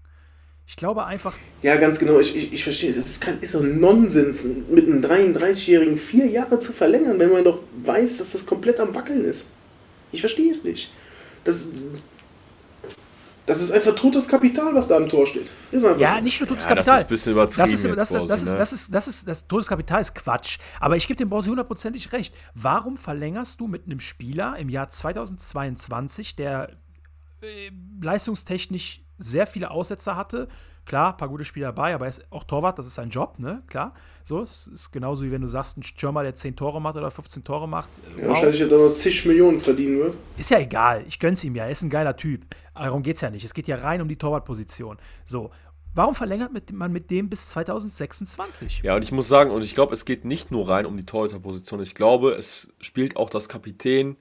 Ich glaube einfach, Ja, ganz genau. Ich, ich, ich verstehe. Das ist, kein, ist doch Nonsens, mit einem 33-Jährigen vier Jahre zu verlängern, wenn man doch weiß, dass das komplett am Wackeln ist. Ich verstehe es nicht. Das, das ist einfach totes Kapital, was da am Tor steht. Ja, so. nicht nur totes Ja, das Kapital. ist ein bisschen übertrieben Das ist, das, das, das, ist, ne? das, ist, das ist das Todeskapital ist Quatsch. Aber ich gebe dem Borsi hundertprozentig recht. Warum verlängerst du mit einem Spieler im Jahr 2022, der äh, leistungstechnisch sehr viele Aussetzer hatte? Klar, ein paar gute Spieler dabei, aber er ist auch Torwart, das ist sein Job, ne? Klar. So, es ist genauso wie wenn du sagst, ein Stürmer, der 10 Tore macht oder 15 Tore macht. äh, Ja, wahrscheinlich jetzt aber zig Millionen verdienen wird. Ist ja egal, ich gönn's ihm ja, er ist ein geiler Typ. Aber darum geht's ja nicht. Es geht ja rein um die Torwartposition. So, warum verlängert man mit dem bis 2026? Ja, und ich muss sagen, und ich glaube, es geht nicht nur rein um die Torhüterposition. Ich glaube, es spielt auch das Kapitän,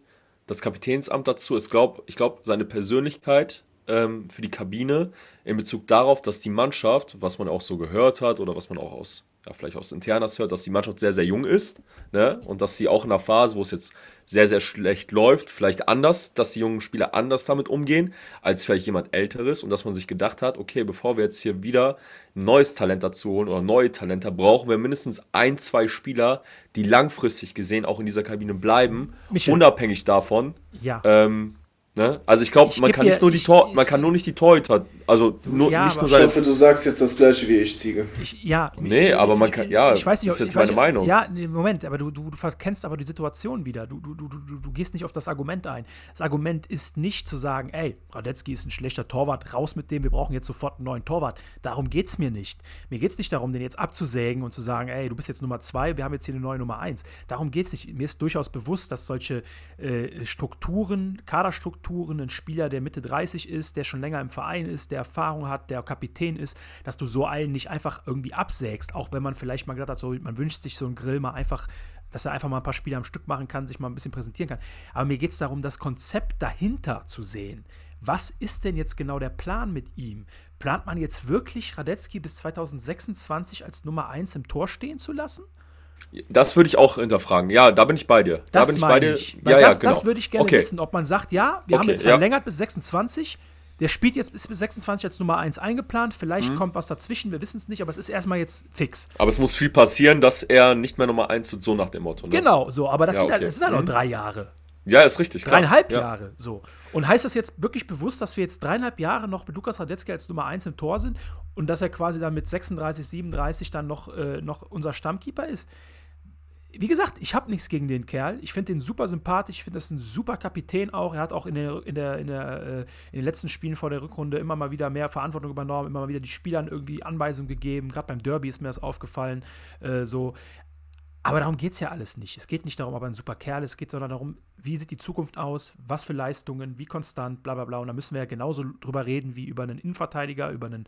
das Kapitänsamt dazu. Ich glaube, ich glaube, seine Persönlichkeit ähm, für die Kabine in Bezug darauf, dass die Mannschaft, was man auch so gehört hat oder was man auch aus, ja, vielleicht aus Internas hört, dass die Mannschaft sehr, sehr jung ist, ne? Und dass sie auch in einer Phase, wo es jetzt sehr, sehr schlecht läuft, vielleicht anders, dass die jungen Spieler anders damit umgehen, als vielleicht jemand Älteres und dass man sich gedacht hat, okay, bevor wir jetzt hier wieder ein neues Talent dazu holen oder neue Talente, brauchen wir mindestens ein, zwei Spieler, die langfristig gesehen auch in dieser Kabine bleiben, Michel. unabhängig davon, Ja. ähm, Ne? Also ich glaube, Ich man kann dir- nicht nur die ich- Tor, man ich- kann nur nicht die Torhüter, also nur, Ja, nicht nur Ich seine hoffe, du sagst jetzt das gleiche wie ich, Ziege. Ich, ja, Nee, aber man ich- kann- ja, ich weiß nicht, ist ich jetzt weiß meine nicht- Meinung. Ja, Moment, aber du, du, du verkennst aber die Situation wieder. Du, du, du, du, du gehst nicht auf das Argument ein. Das Argument ist nicht zu sagen, ey, Radetzky ist ein schlechter Torwart, raus mit dem, wir brauchen jetzt sofort einen neuen Torwart. Darum geht es mir nicht. Mir geht es nicht darum, den jetzt abzusägen und zu sagen, ey, du bist jetzt Nummer zwei, wir haben jetzt hier eine neue Nummer eins. Darum geht es nicht. Mir ist durchaus bewusst, dass solche äh, Strukturen, Kaderstrukturen, ein Spieler, der Mitte 30 ist, der schon länger im Verein ist, der Erfahrung hat, der Kapitän ist, dass du so einen nicht einfach irgendwie absägst, auch wenn man vielleicht mal gesagt hat, so, man wünscht sich so einen Grill mal einfach, dass er einfach mal ein paar Spiele am Stück machen kann, sich mal ein bisschen präsentieren kann. Aber mir geht es darum, das Konzept dahinter zu sehen. Was ist denn jetzt genau der Plan mit ihm? Plant man jetzt wirklich Radetzky bis 2026 als Nummer 1 im Tor stehen zu lassen? Das würde ich auch hinterfragen. Ja, da bin ich bei dir. da Das bin ich bei dir. ich. Ja, das, ja, genau. das würde ich gerne okay. wissen, ob man sagt, ja, wir haben Okay, jetzt ja. verlängert bis 26. Der spielt jetzt bis bis 26 als Nummer 1 eingeplant. Mhm. Vielleicht kommt was dazwischen, wir wissen es nicht, aber es ist erstmal jetzt fix. Aber es muss viel passieren, dass er nicht mehr Nummer 1 wird, so nach dem Motto. Ne? Genau, so, aber das Ja, sind, halt, okay. das sind halt noch Mhm. drei Jahre. Ja, ist richtig. Klar. Dreieinhalb ja. Jahre, so. Und heißt das jetzt wirklich bewusst, dass wir jetzt dreieinhalb Jahre noch mit Lukas Radetzky als Nummer 1 im Tor sind und dass er quasi dann mit 36, 37 dann noch, äh, noch unser Stammkeeper ist? Wie gesagt, ich habe nichts gegen den Kerl. Ich finde den super sympathisch. Ich finde, das ein super Kapitän auch. Er hat auch in, der, in, der, in, der, äh, in den letzten Spielen vor der Rückrunde immer mal wieder mehr Verantwortung übernommen, immer mal wieder die Spielern irgendwie Anweisungen gegeben. Gerade beim Derby ist mir das aufgefallen. Äh, so. Aber darum geht es ja alles nicht. Es geht nicht darum, ob er ein super Kerl ist, es geht sondern darum, wie sieht die Zukunft aus, was für Leistungen, wie konstant, bla bla bla. Und da müssen wir ja genauso drüber reden wie über einen Innenverteidiger, über einen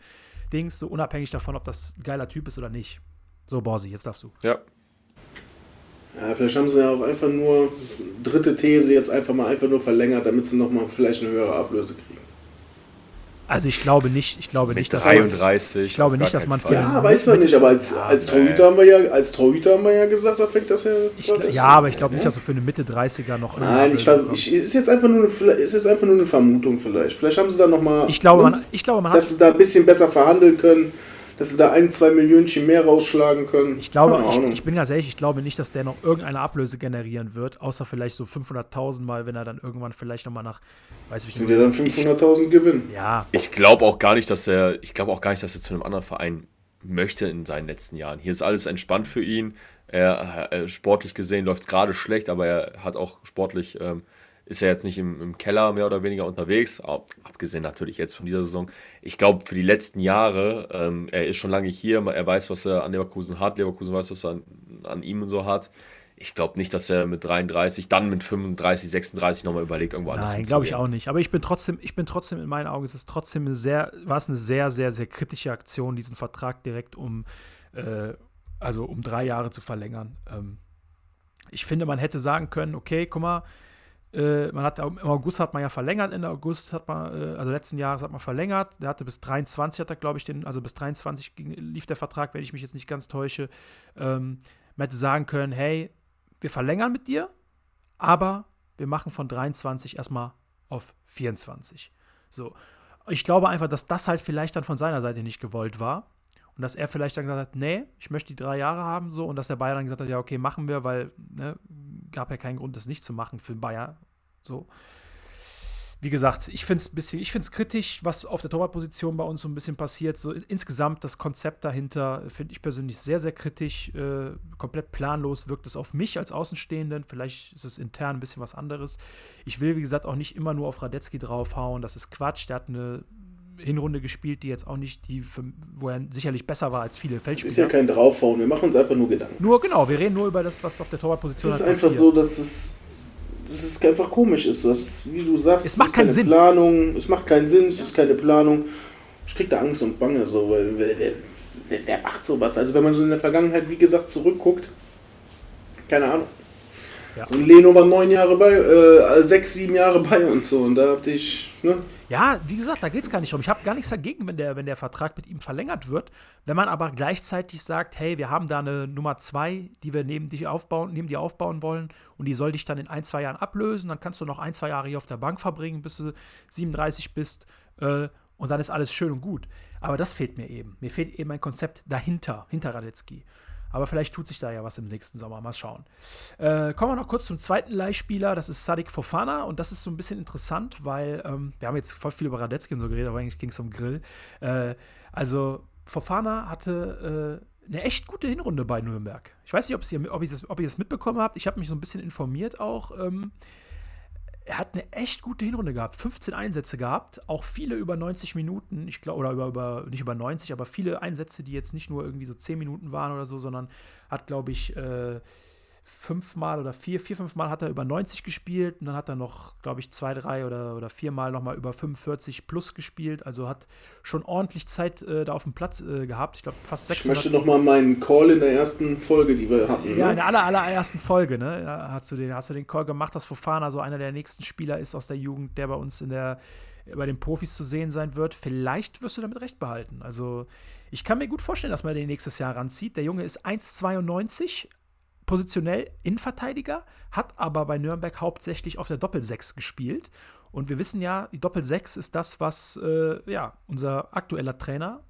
Dings, so unabhängig davon, ob das ein geiler Typ ist oder nicht. So, Borsi, jetzt darfst du. Ja. Ja, vielleicht haben sie ja auch einfach nur, dritte These, jetzt einfach mal einfach nur verlängert, damit sie nochmal vielleicht eine höhere Ablöse kriegen. Also ich glaube nicht, ich glaube Mit nicht, dass man, 33. ich glaube nicht, dass man Fall. für- Ja, weiß er nicht, aber als, als, Torhüter haben wir ja, als Torhüter haben wir ja gesagt, da fängt das ja. ich, ja, aber ich glaube nicht, dass du für eine Mitte 30er noch Nein, ich, ich, ist, jetzt einfach nur eine, ist jetzt einfach nur eine Vermutung vielleicht. Vielleicht haben sie da nochmal. ich glaube, man, ich glaube, man hat dass sie da ein bisschen besser verhandeln können, dass sie da ein, zwei Millionchen mehr rausschlagen können. Ich glaube, ich, ich bin ganz ehrlich, ich glaube nicht, dass der noch irgendeine Ablöse generieren wird, außer vielleicht so 500.000 Mal, wenn er dann irgendwann vielleicht nochmal nach, weiß ich sind nicht. ja dann 500.000 Gewinn. Ja, Ich glaube auch gar nicht, dass er, ich glaube auch gar nicht, dass er zu einem anderen Verein möchte in seinen letzten Jahren. Hier ist alles entspannt für ihn. Er, er sportlich gesehen läuft es gerade schlecht, aber er hat auch sportlich, ähm, ist er jetzt nicht im, im Keller mehr oder weniger unterwegs. Ab- Abgesehen natürlich jetzt von dieser Saison. Ich glaube, für die letzten Jahre, ähm, er ist schon lange hier, er weiß, was er an Leverkusen hat, Leverkusen weiß, was er an, an ihm und so hat. Ich glaube nicht, dass er mit 33, dann mit 35, 36 nochmal überlegt, irgendwo anders nein, glaube ich auch nicht. Aber ich bin trotzdem, ich bin trotzdem in meinen Augen, es ist trotzdem eine sehr, war es eine sehr, sehr, sehr kritische Aktion, diesen Vertrag direkt um, äh, also um drei Jahre zu verlängern. Ähm, ich finde, man hätte sagen können, okay, guck mal, äh, man hat im August hat man ja verlängert, Ende August hat man, äh, also letzten Jahres hat man verlängert. Der hatte bis 23 hat er, glaube ich, den, also bis 23 ging, lief der Vertrag, wenn ich mich jetzt nicht ganz täusche. Ähm, man hätte sagen können, hey, wir verlängern mit dir, aber wir machen von 23 erstmal auf 24. So. Ich glaube einfach, dass das halt vielleicht dann von seiner Seite nicht gewollt war. Und dass er vielleicht dann gesagt hat, nee, ich möchte die drei Jahre haben, so, und dass der Bayer dann gesagt hat, ja, okay, machen wir, weil, ne, gab ja keinen Grund, das nicht zu machen für Bayer. So. Wie gesagt, ich finde es bisschen, ich finde es kritisch, was auf der Torwartposition bei uns so ein bisschen passiert. So insgesamt das Konzept dahinter finde ich persönlich sehr, sehr kritisch. Äh, komplett planlos wirkt es auf mich als Außenstehenden. Vielleicht ist es intern ein bisschen was anderes. Ich will, wie gesagt, auch nicht immer nur auf Radetzky draufhauen. Das ist Quatsch. Der hat eine Hinrunde gespielt, die jetzt auch nicht die, für, wo er sicherlich besser war als viele Ist ja Feldspieler. kein Draufhauen, wir machen uns einfach nur Gedanken. Nur genau, wir reden nur über das, was auf der Torwartposition Es ist halt einfach passiert. so, dass es, dass es einfach komisch ist. Das ist, wie du sagst, Es macht ist keinen keine Sinn. Planung, es macht keinen Sinn, es ist keine Planung. Ich krieg da Angst und Bange, so, weil wer, wer, wer macht sowas? Also wenn man so in der Vergangenheit, wie gesagt, zurückguckt, keine Ahnung. Ja. So ein Leno war neun Jahre bei, äh, sechs, sieben Jahre (laughs) bei uns so und da hab ich, ne? Ja, wie gesagt, da geht es gar nicht drum. Ich habe gar nichts dagegen, wenn der, wenn der Vertrag mit ihm verlängert wird. Wenn man aber gleichzeitig sagt, hey, wir haben da eine Nummer zwei, die wir neben dich aufbauen, neben dir aufbauen wollen und die soll dich dann in ein, zwei Jahren ablösen, dann kannst du noch ein, zwei Jahre hier auf der Bank verbringen, bis du 37 bist äh, und dann ist alles schön und gut. Aber das fehlt mir eben. Mir fehlt eben ein Konzept dahinter, hinter Radetzky. Aber vielleicht tut sich da ja was im nächsten Sommer. Mal schauen. Äh, kommen wir noch kurz zum zweiten Leihspieler. Das ist Sadik Fofana. Und das ist so ein bisschen interessant, weil ähm, wir haben jetzt voll viel über Radetzky und so geredet, aber eigentlich ging es um Grill. Äh, also Fofana hatte äh, eine echt gute Hinrunde bei Nürnberg. Ich weiß nicht, ob, ihr, ob, das, ob ihr das mitbekommen habt. Ich habe mich so ein bisschen informiert auch. Ähm, er hat eine echt gute Hinrunde gehabt. 15 Einsätze gehabt, auch viele über 90 Minuten, ich glaube, oder über, über, nicht über 90, aber viele Einsätze, die jetzt nicht nur irgendwie so 10 Minuten waren oder so, sondern hat, glaube ich, äh, fünfmal oder vier, vier, fünf Mal hat er über 90 gespielt und dann hat er noch, glaube ich, zwei, drei oder, oder viermal nochmal über 45 plus gespielt. Also hat schon ordentlich Zeit äh, da auf dem Platz äh, gehabt. Ich glaube, fast 600. Ich möchte nochmal meinen Call in der ersten Folge, die wir hatten. Ja, ne? in der aller, allerersten Folge, ne? Hast, du den, hast du den Call gemacht, dass Fofana so einer der nächsten Spieler ist aus der Jugend, der bei uns in der, bei den Profis zu sehen sein wird. Vielleicht wirst du damit recht behalten. Also ich kann mir gut vorstellen, dass man den nächstes Jahr ranzieht. Der Junge ist 1,92, positionell Innenverteidiger, hat aber bei Nürnberg hauptsächlich auf der Doppelsechs gespielt. Und wir wissen ja, die Doppelsechs ist das, was äh, ja, unser aktueller Trainer.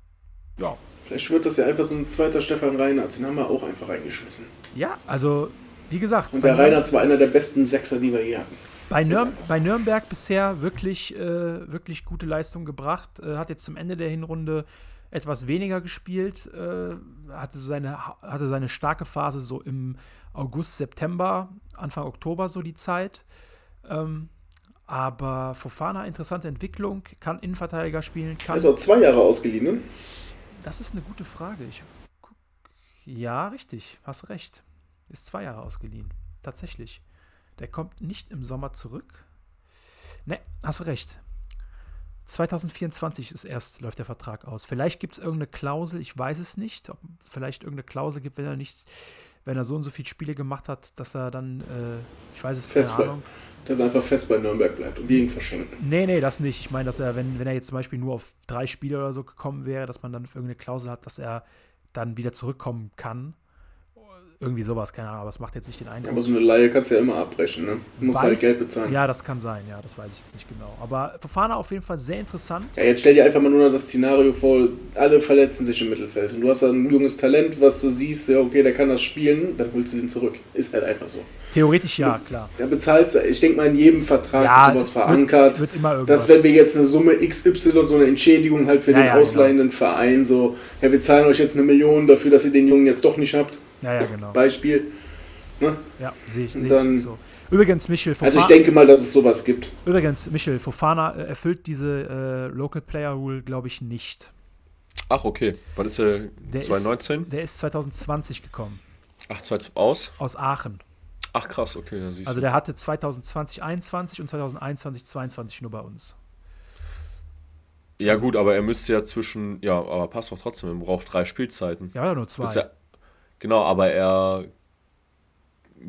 Ja. Vielleicht wird das ja einfach so ein zweiter Stefan Reinhardt, den haben wir auch einfach reingeschmissen. Ja, also wie gesagt. Und der Reinhardt war einer der besten Sechser, die wir je hatten. Bei, Nürn bei, Nürnberg bisher wirklich, äh, wirklich gute Leistung gebracht. Äh, hat jetzt zum Ende der Hinrunde etwas weniger gespielt, äh, hatte, seine, hatte seine starke Phase so im August, September, Anfang Oktober so die Zeit. Ähm, aber Fofana, interessante Entwicklung, kann Innenverteidiger spielen. Kann also zwei Jahre ausgeliehen, ne? Das ist eine gute Frage. Ich, ja, richtig, hast recht. Ist zwei Jahre ausgeliehen. Tatsächlich. Der kommt nicht im Sommer zurück. Ne, hast recht. 2024 ist erst, läuft der Vertrag aus. Vielleicht gibt es irgendeine Klausel, ich weiß es nicht, ob vielleicht irgendeine Klausel gibt, wenn er nicht, wenn er so und so viele Spiele gemacht hat, dass er dann, äh, ich weiß es nicht, keine Ahnung. Dass er einfach fest bei Nürnberg bleibt und wir ihn verschenken. Nee, nee, das nicht. Ich meine, dass er, wenn, wenn er jetzt zum Beispiel nur auf drei Spiele oder so gekommen wäre, dass man dann irgendeine Klausel hat, dass er dann wieder zurückkommen kann irgendwie sowas, keine Ahnung, aber es macht jetzt nicht den Eindruck. Aber so eine Laie kannst du ja immer abbrechen, ne? Du musst weiß, halt Geld bezahlen. Ja, das kann sein, ja, das weiß ich jetzt nicht genau. Aber Fofana auf jeden Fall sehr interessant. Ja, jetzt stell dir einfach mal nur noch das Szenario vor, alle verletzen sich im Mittelfeld. Und du hast da ein junges Talent, was du siehst, ja, okay, der kann das spielen, dann holst du den zurück. Ist halt einfach so. Theoretisch ja, Jetzt, klar. Da bezahlst du, ich denke mal, in jedem Vertrag ja, ist sowas verankert. Wird, wird immer irgendwas. Dass wenn wir jetzt eine Summe XY, so eine Entschädigung halt für ja, den ja, genau. ausleihenden genau. Verein, so, ja, wir zahlen euch jetzt eine Million dafür, dass ihr den Jungen jetzt doch nicht habt. Ja, ja, genau. Beispiel. Ne? Ja, sehe ich, seh ich so. Übrigens, Michel Fofana. Also ich denke mal, dass es sowas gibt. Übrigens, Michel Fofana äh, erfüllt diese äh, Local Player Rule, glaube ich, nicht. Ach, okay. Wann ist der? der 2019? Ist, der ist 2020 gekommen. Ach, aus? Aus Aachen. Ach, krass, okay. also der hatte 2020, 21 und 2021, 22 nur bei uns. Ja, gut, aber er müsste ja zwischen. Ja, aber passt doch trotzdem. Er braucht drei Spielzeiten. Ja, nur zwei. Ja, genau, aber er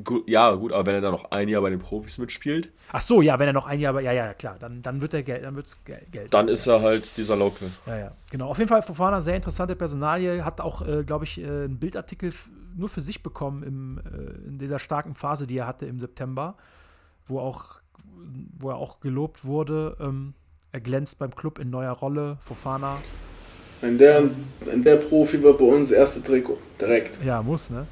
Gut, ja, gut, aber wenn er dann noch ein Jahr bei den Profis mitspielt. Ach so, ja, wenn er noch ein Jahr bei. Ja, ja, klar, dann, dann wird er Geld, dann wird's Geld. Dann ist er halt dieser Local. Ja, ja, genau. Auf jeden Fall Fofana, sehr interessante Personalie, hat auch, äh, glaube ich, äh, einen Bildartikel nur für sich bekommen im, äh, in dieser starken Phase, die er hatte im September, wo auch, wo er auch gelobt wurde. Ähm, er glänzt beim Club in neuer Rolle, Fofana. In der, in der Profi wird bei uns erste Trikot, direkt. Ja, muss, ne?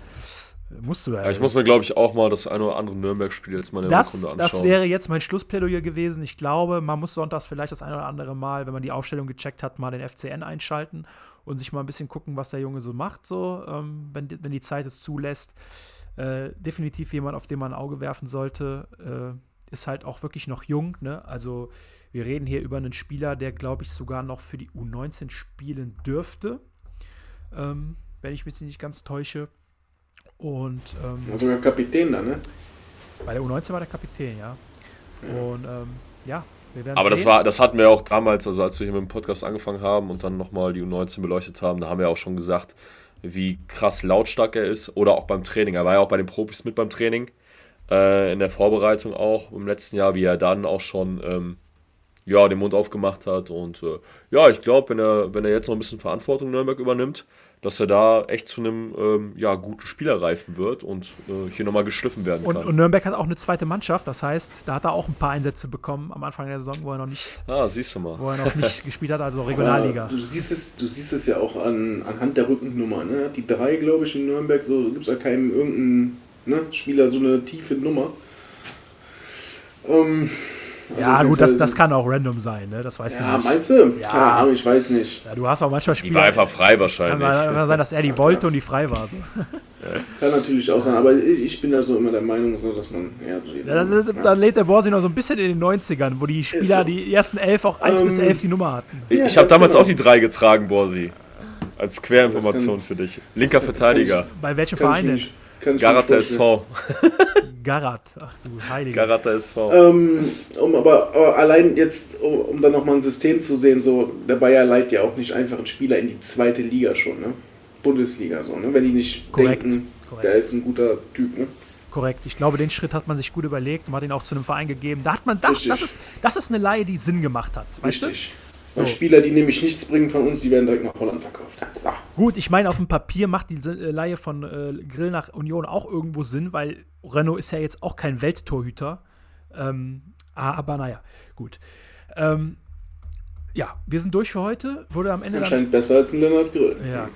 Musst du ja. ja ich muss mir, glaube ich, auch mal das eine oder andere Nürnberg-Spiel jetzt mal in der Runde anschauen. Das wäre jetzt mein Schlussplädoyer gewesen. Ich glaube, man muss sonntags vielleicht das eine oder andere Mal, wenn man die Aufstellung gecheckt hat, mal den FCN einschalten und sich mal ein bisschen gucken, was der Junge so macht, so, ähm, wenn, wenn die Zeit es zulässt. Äh, definitiv jemand, auf den man ein Auge werfen sollte. Äh, ist halt auch wirklich noch jung, ne? Also, wir reden hier über einen Spieler, der, glaube ich, sogar noch für die U19 spielen dürfte. Ähm, wenn ich mich nicht ganz täusche. Und, ähm, ja, sogar Kapitän da, ne? Bei der U19 war der Kapitän, ja. ja. Und ähm, ja, wir werden Aber sehen. das war, das hatten wir auch damals, also als wir hier mit dem Podcast angefangen haben und dann nochmal die U19 beleuchtet haben, da haben wir auch schon gesagt, wie krass lautstark er ist. Oder auch beim Training. Er war ja auch bei den Profis mit beim Training. Äh, in der Vorbereitung auch im letzten Jahr, wie er dann auch schon ähm, ja, den Mund aufgemacht hat. Und äh, ja, ich glaube, wenn er, wenn er jetzt noch ein bisschen Verantwortung in Nürnberg übernimmt, dass er da echt zu einem ähm, ja, guten Spieler reifen wird und äh, hier nochmal geschliffen werden Und, kann. und Nürnberg hat auch eine zweite Mannschaft, das heißt, da hat er auch ein paar Einsätze bekommen am Anfang der Saison, wo er noch nicht, ah, siehst du mal. wo er noch nicht (laughs) gespielt hat, also Regionalliga. Du siehst es, du siehst es ja auch an, anhand der Rückennummer. Ne? Die drei, glaube ich, in Nürnberg, so gibt es ja keinem irgendeinen ne, Spieler so eine tiefe Nummer. Ähm, also Ja, gut, das, das kann auch random sein, ne? Das weißt Ja, du nicht. meinst du? Ja. Keine Ahnung, ich weiß nicht. Ja, du hast auch manchmal Die Spieler. war einfach frei kann wahrscheinlich. mal, kann sein, dass er die wollte und die frei war. So. (laughs) Kann natürlich auch sein, aber ich, ich bin da so immer der Meinung, so, dass man. Ja, so die, Ja, das ist, da lädt der Borsi noch so ein bisschen in den 90ern, wo die Spieler, so. die ersten elf auch 1 bis Ähm, 11 die Nummer hatten. Ich, Ja, ich habe damals genau. auch die drei getragen, Borsi. Als Querinformation Das für dich. Linker Verteidiger. Bei welchem kann ich Verein denn? Kann ich Garata. SV. (laughs) Garat. Ach du Heilige. Garata SV. Ähm, um, aber, aber allein jetzt, um, um dann nochmal ein System zu sehen, so, der Bayer leiht ja auch nicht einfach einen Spieler in die zweite Liga schon, ne? Bundesliga so, ne? Wenn die nicht Korrekt, denken, korrekt. der ist ein guter Typ, ne? Korrekt. Ich glaube, den Schritt hat man sich gut überlegt und hat ihn auch zu einem Verein gegeben. Da hat man, da, Richtig. das, ist, das ist eine Laie, die Sinn gemacht hat. Weißt Richtig. So. Spieler, die nämlich nichts bringen von uns, die werden direkt nach Holland verkauft. So. Gut, ich meine, auf dem Papier macht die äh, Laie von äh, Grill nach Union auch irgendwo Sinn, weil Renault ist ja jetzt auch kein Welttorhüter. Ähm, aber naja, gut. Ähm, ja, wir sind durch für heute. Wurde am Ende dann Anscheinend besser als ein Lennart Grill. Ja.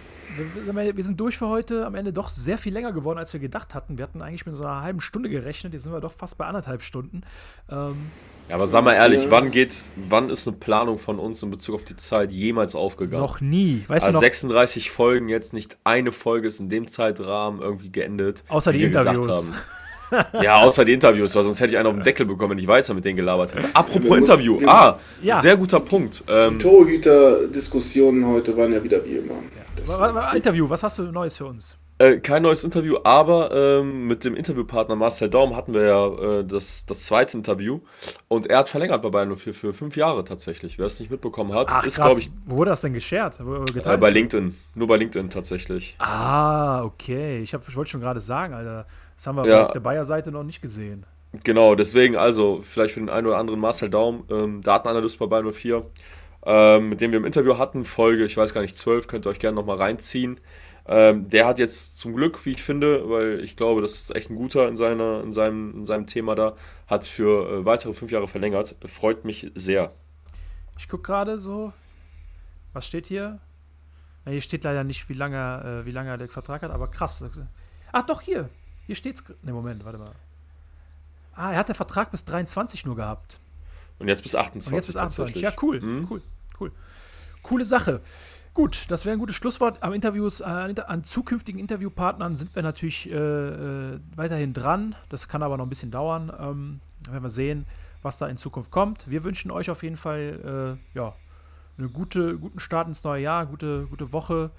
Wir sind durch für heute. Am Ende doch sehr viel länger geworden, als wir gedacht hatten. Wir hatten eigentlich mit so einer halben Stunde gerechnet. Jetzt sind wir doch fast bei anderthalb Stunden. Ähm, Ja, aber sag mal ehrlich, Ja. wann geht, wann ist eine Planung von uns in Bezug auf die Zeit jemals aufgegangen? Noch nie. Weißt also du noch? 36 Folgen, jetzt nicht eine Folge ist in dem Zeitrahmen irgendwie geendet. Außer die Interviews. (laughs) ja, außer die Interviews, weil sonst hätte ich einen auf den Deckel bekommen, wenn ich weiter mit denen gelabert hätte. Apropos mussten- Interview, ah, Ja. sehr guter Punkt. Ähm, Torhüter-Diskussionen heute waren ja wieder wie immer. Wa- Interview, was hast du Neues für uns? Äh, kein neues Interview, aber ähm, mit dem Interviewpartner Marcel Daum hatten wir ja äh, das, das zweite Interview und er hat verlängert bei Bayern 04 für fünf Jahre tatsächlich. Wer es nicht mitbekommen hat, Ach, ist, glaube ich, Wo wurde das denn geshared? Äh, bei LinkedIn. Nur bei LinkedIn tatsächlich. ah, okay. Ich, hab- ich wollte schon gerade sagen, Alter. Das haben wir Ja. auf der Bayer-Seite noch nicht gesehen. Genau, deswegen also, vielleicht für den einen oder anderen Marcel Daum, ähm, Datenanalyst bei Bayern 04, ähm, mit dem wir im Interview hatten, Folge, ich weiß gar nicht, 12, könnt ihr euch gerne nochmal reinziehen. Ähm, der hat jetzt zum Glück, wie ich finde, weil ich glaube, das ist echt ein guter in, seiner, in, seinem, in seinem Thema da, hat für äh, weitere fünf Jahre verlängert. Freut mich sehr. Ich gucke gerade so. Was steht hier? Na, hier steht leider nicht, wie lange, äh, wie lange er den Vertrag hat, aber krass. Ach, doch, hier. Hier steht's. Ne, Moment, warte mal. Ah, er hat den Vertrag bis 23 nur gehabt. Und jetzt bis 28 Und jetzt bis 28. tatsächlich. Ja, cool, Mhm. cool, cool. Coole Sache. Gut, das wäre ein gutes Schlusswort. Am Interviews, äh, an, an zukünftigen Interviewpartnern sind wir natürlich äh, äh, weiterhin dran. Das kann aber noch ein bisschen dauern. Ähm, werden wir sehen, was da in Zukunft kommt. Wir wünschen euch auf jeden Fall äh, ja, einen gute, guten Start ins neue Jahr, gute, gute Woche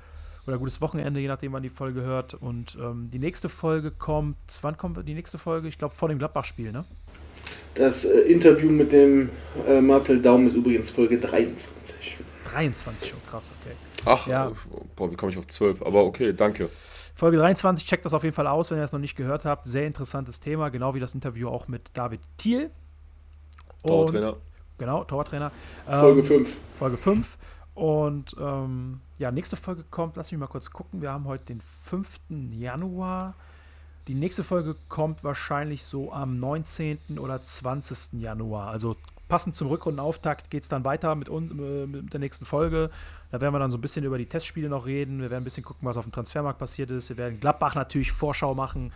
oder gutes Wochenende, je nachdem, wann die Folge hört. Und ähm, die nächste Folge kommt, wann kommt die nächste Folge? Ich glaube, vor dem Gladbach-Spiel, ne? Das äh, Interview mit dem äh, Marcel Daum ist übrigens Folge 23. 23 schon, krass, okay. Ach, Ja. äh, boah, wie komme ich auf 12? Aber okay, danke. Folge 23, checkt das auf jeden Fall aus, wenn ihr es noch nicht gehört habt. Sehr interessantes Thema, genau wie das Interview auch mit David Thiel. Torwarttrainer. Genau, Torwarttrainer. Folge Ähm, 5. Folge 5. Und ähm, ja, nächste Folge kommt, lass mich mal kurz gucken. Wir haben heute den 5. Januar. Die nächste Folge kommt wahrscheinlich so am 19. oder 20. Januar. Also passend zum Rückrundenauftakt geht es dann weiter mit, äh, mit der nächsten Folge. Da werden wir dann so ein bisschen über die Testspiele noch reden. Wir werden ein bisschen gucken, was auf dem Transfermarkt passiert ist. Wir werden Gladbach natürlich Vorschau machen.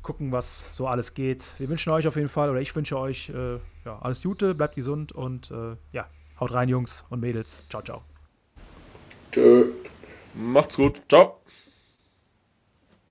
Gucken, was so alles geht. Wir wünschen euch auf jeden Fall, oder ich wünsche euch äh, ja, alles Gute, bleibt gesund und äh, ja, haut rein, Jungs und Mädels. Ciao, ciao. Tschö. Macht's gut. Ciao.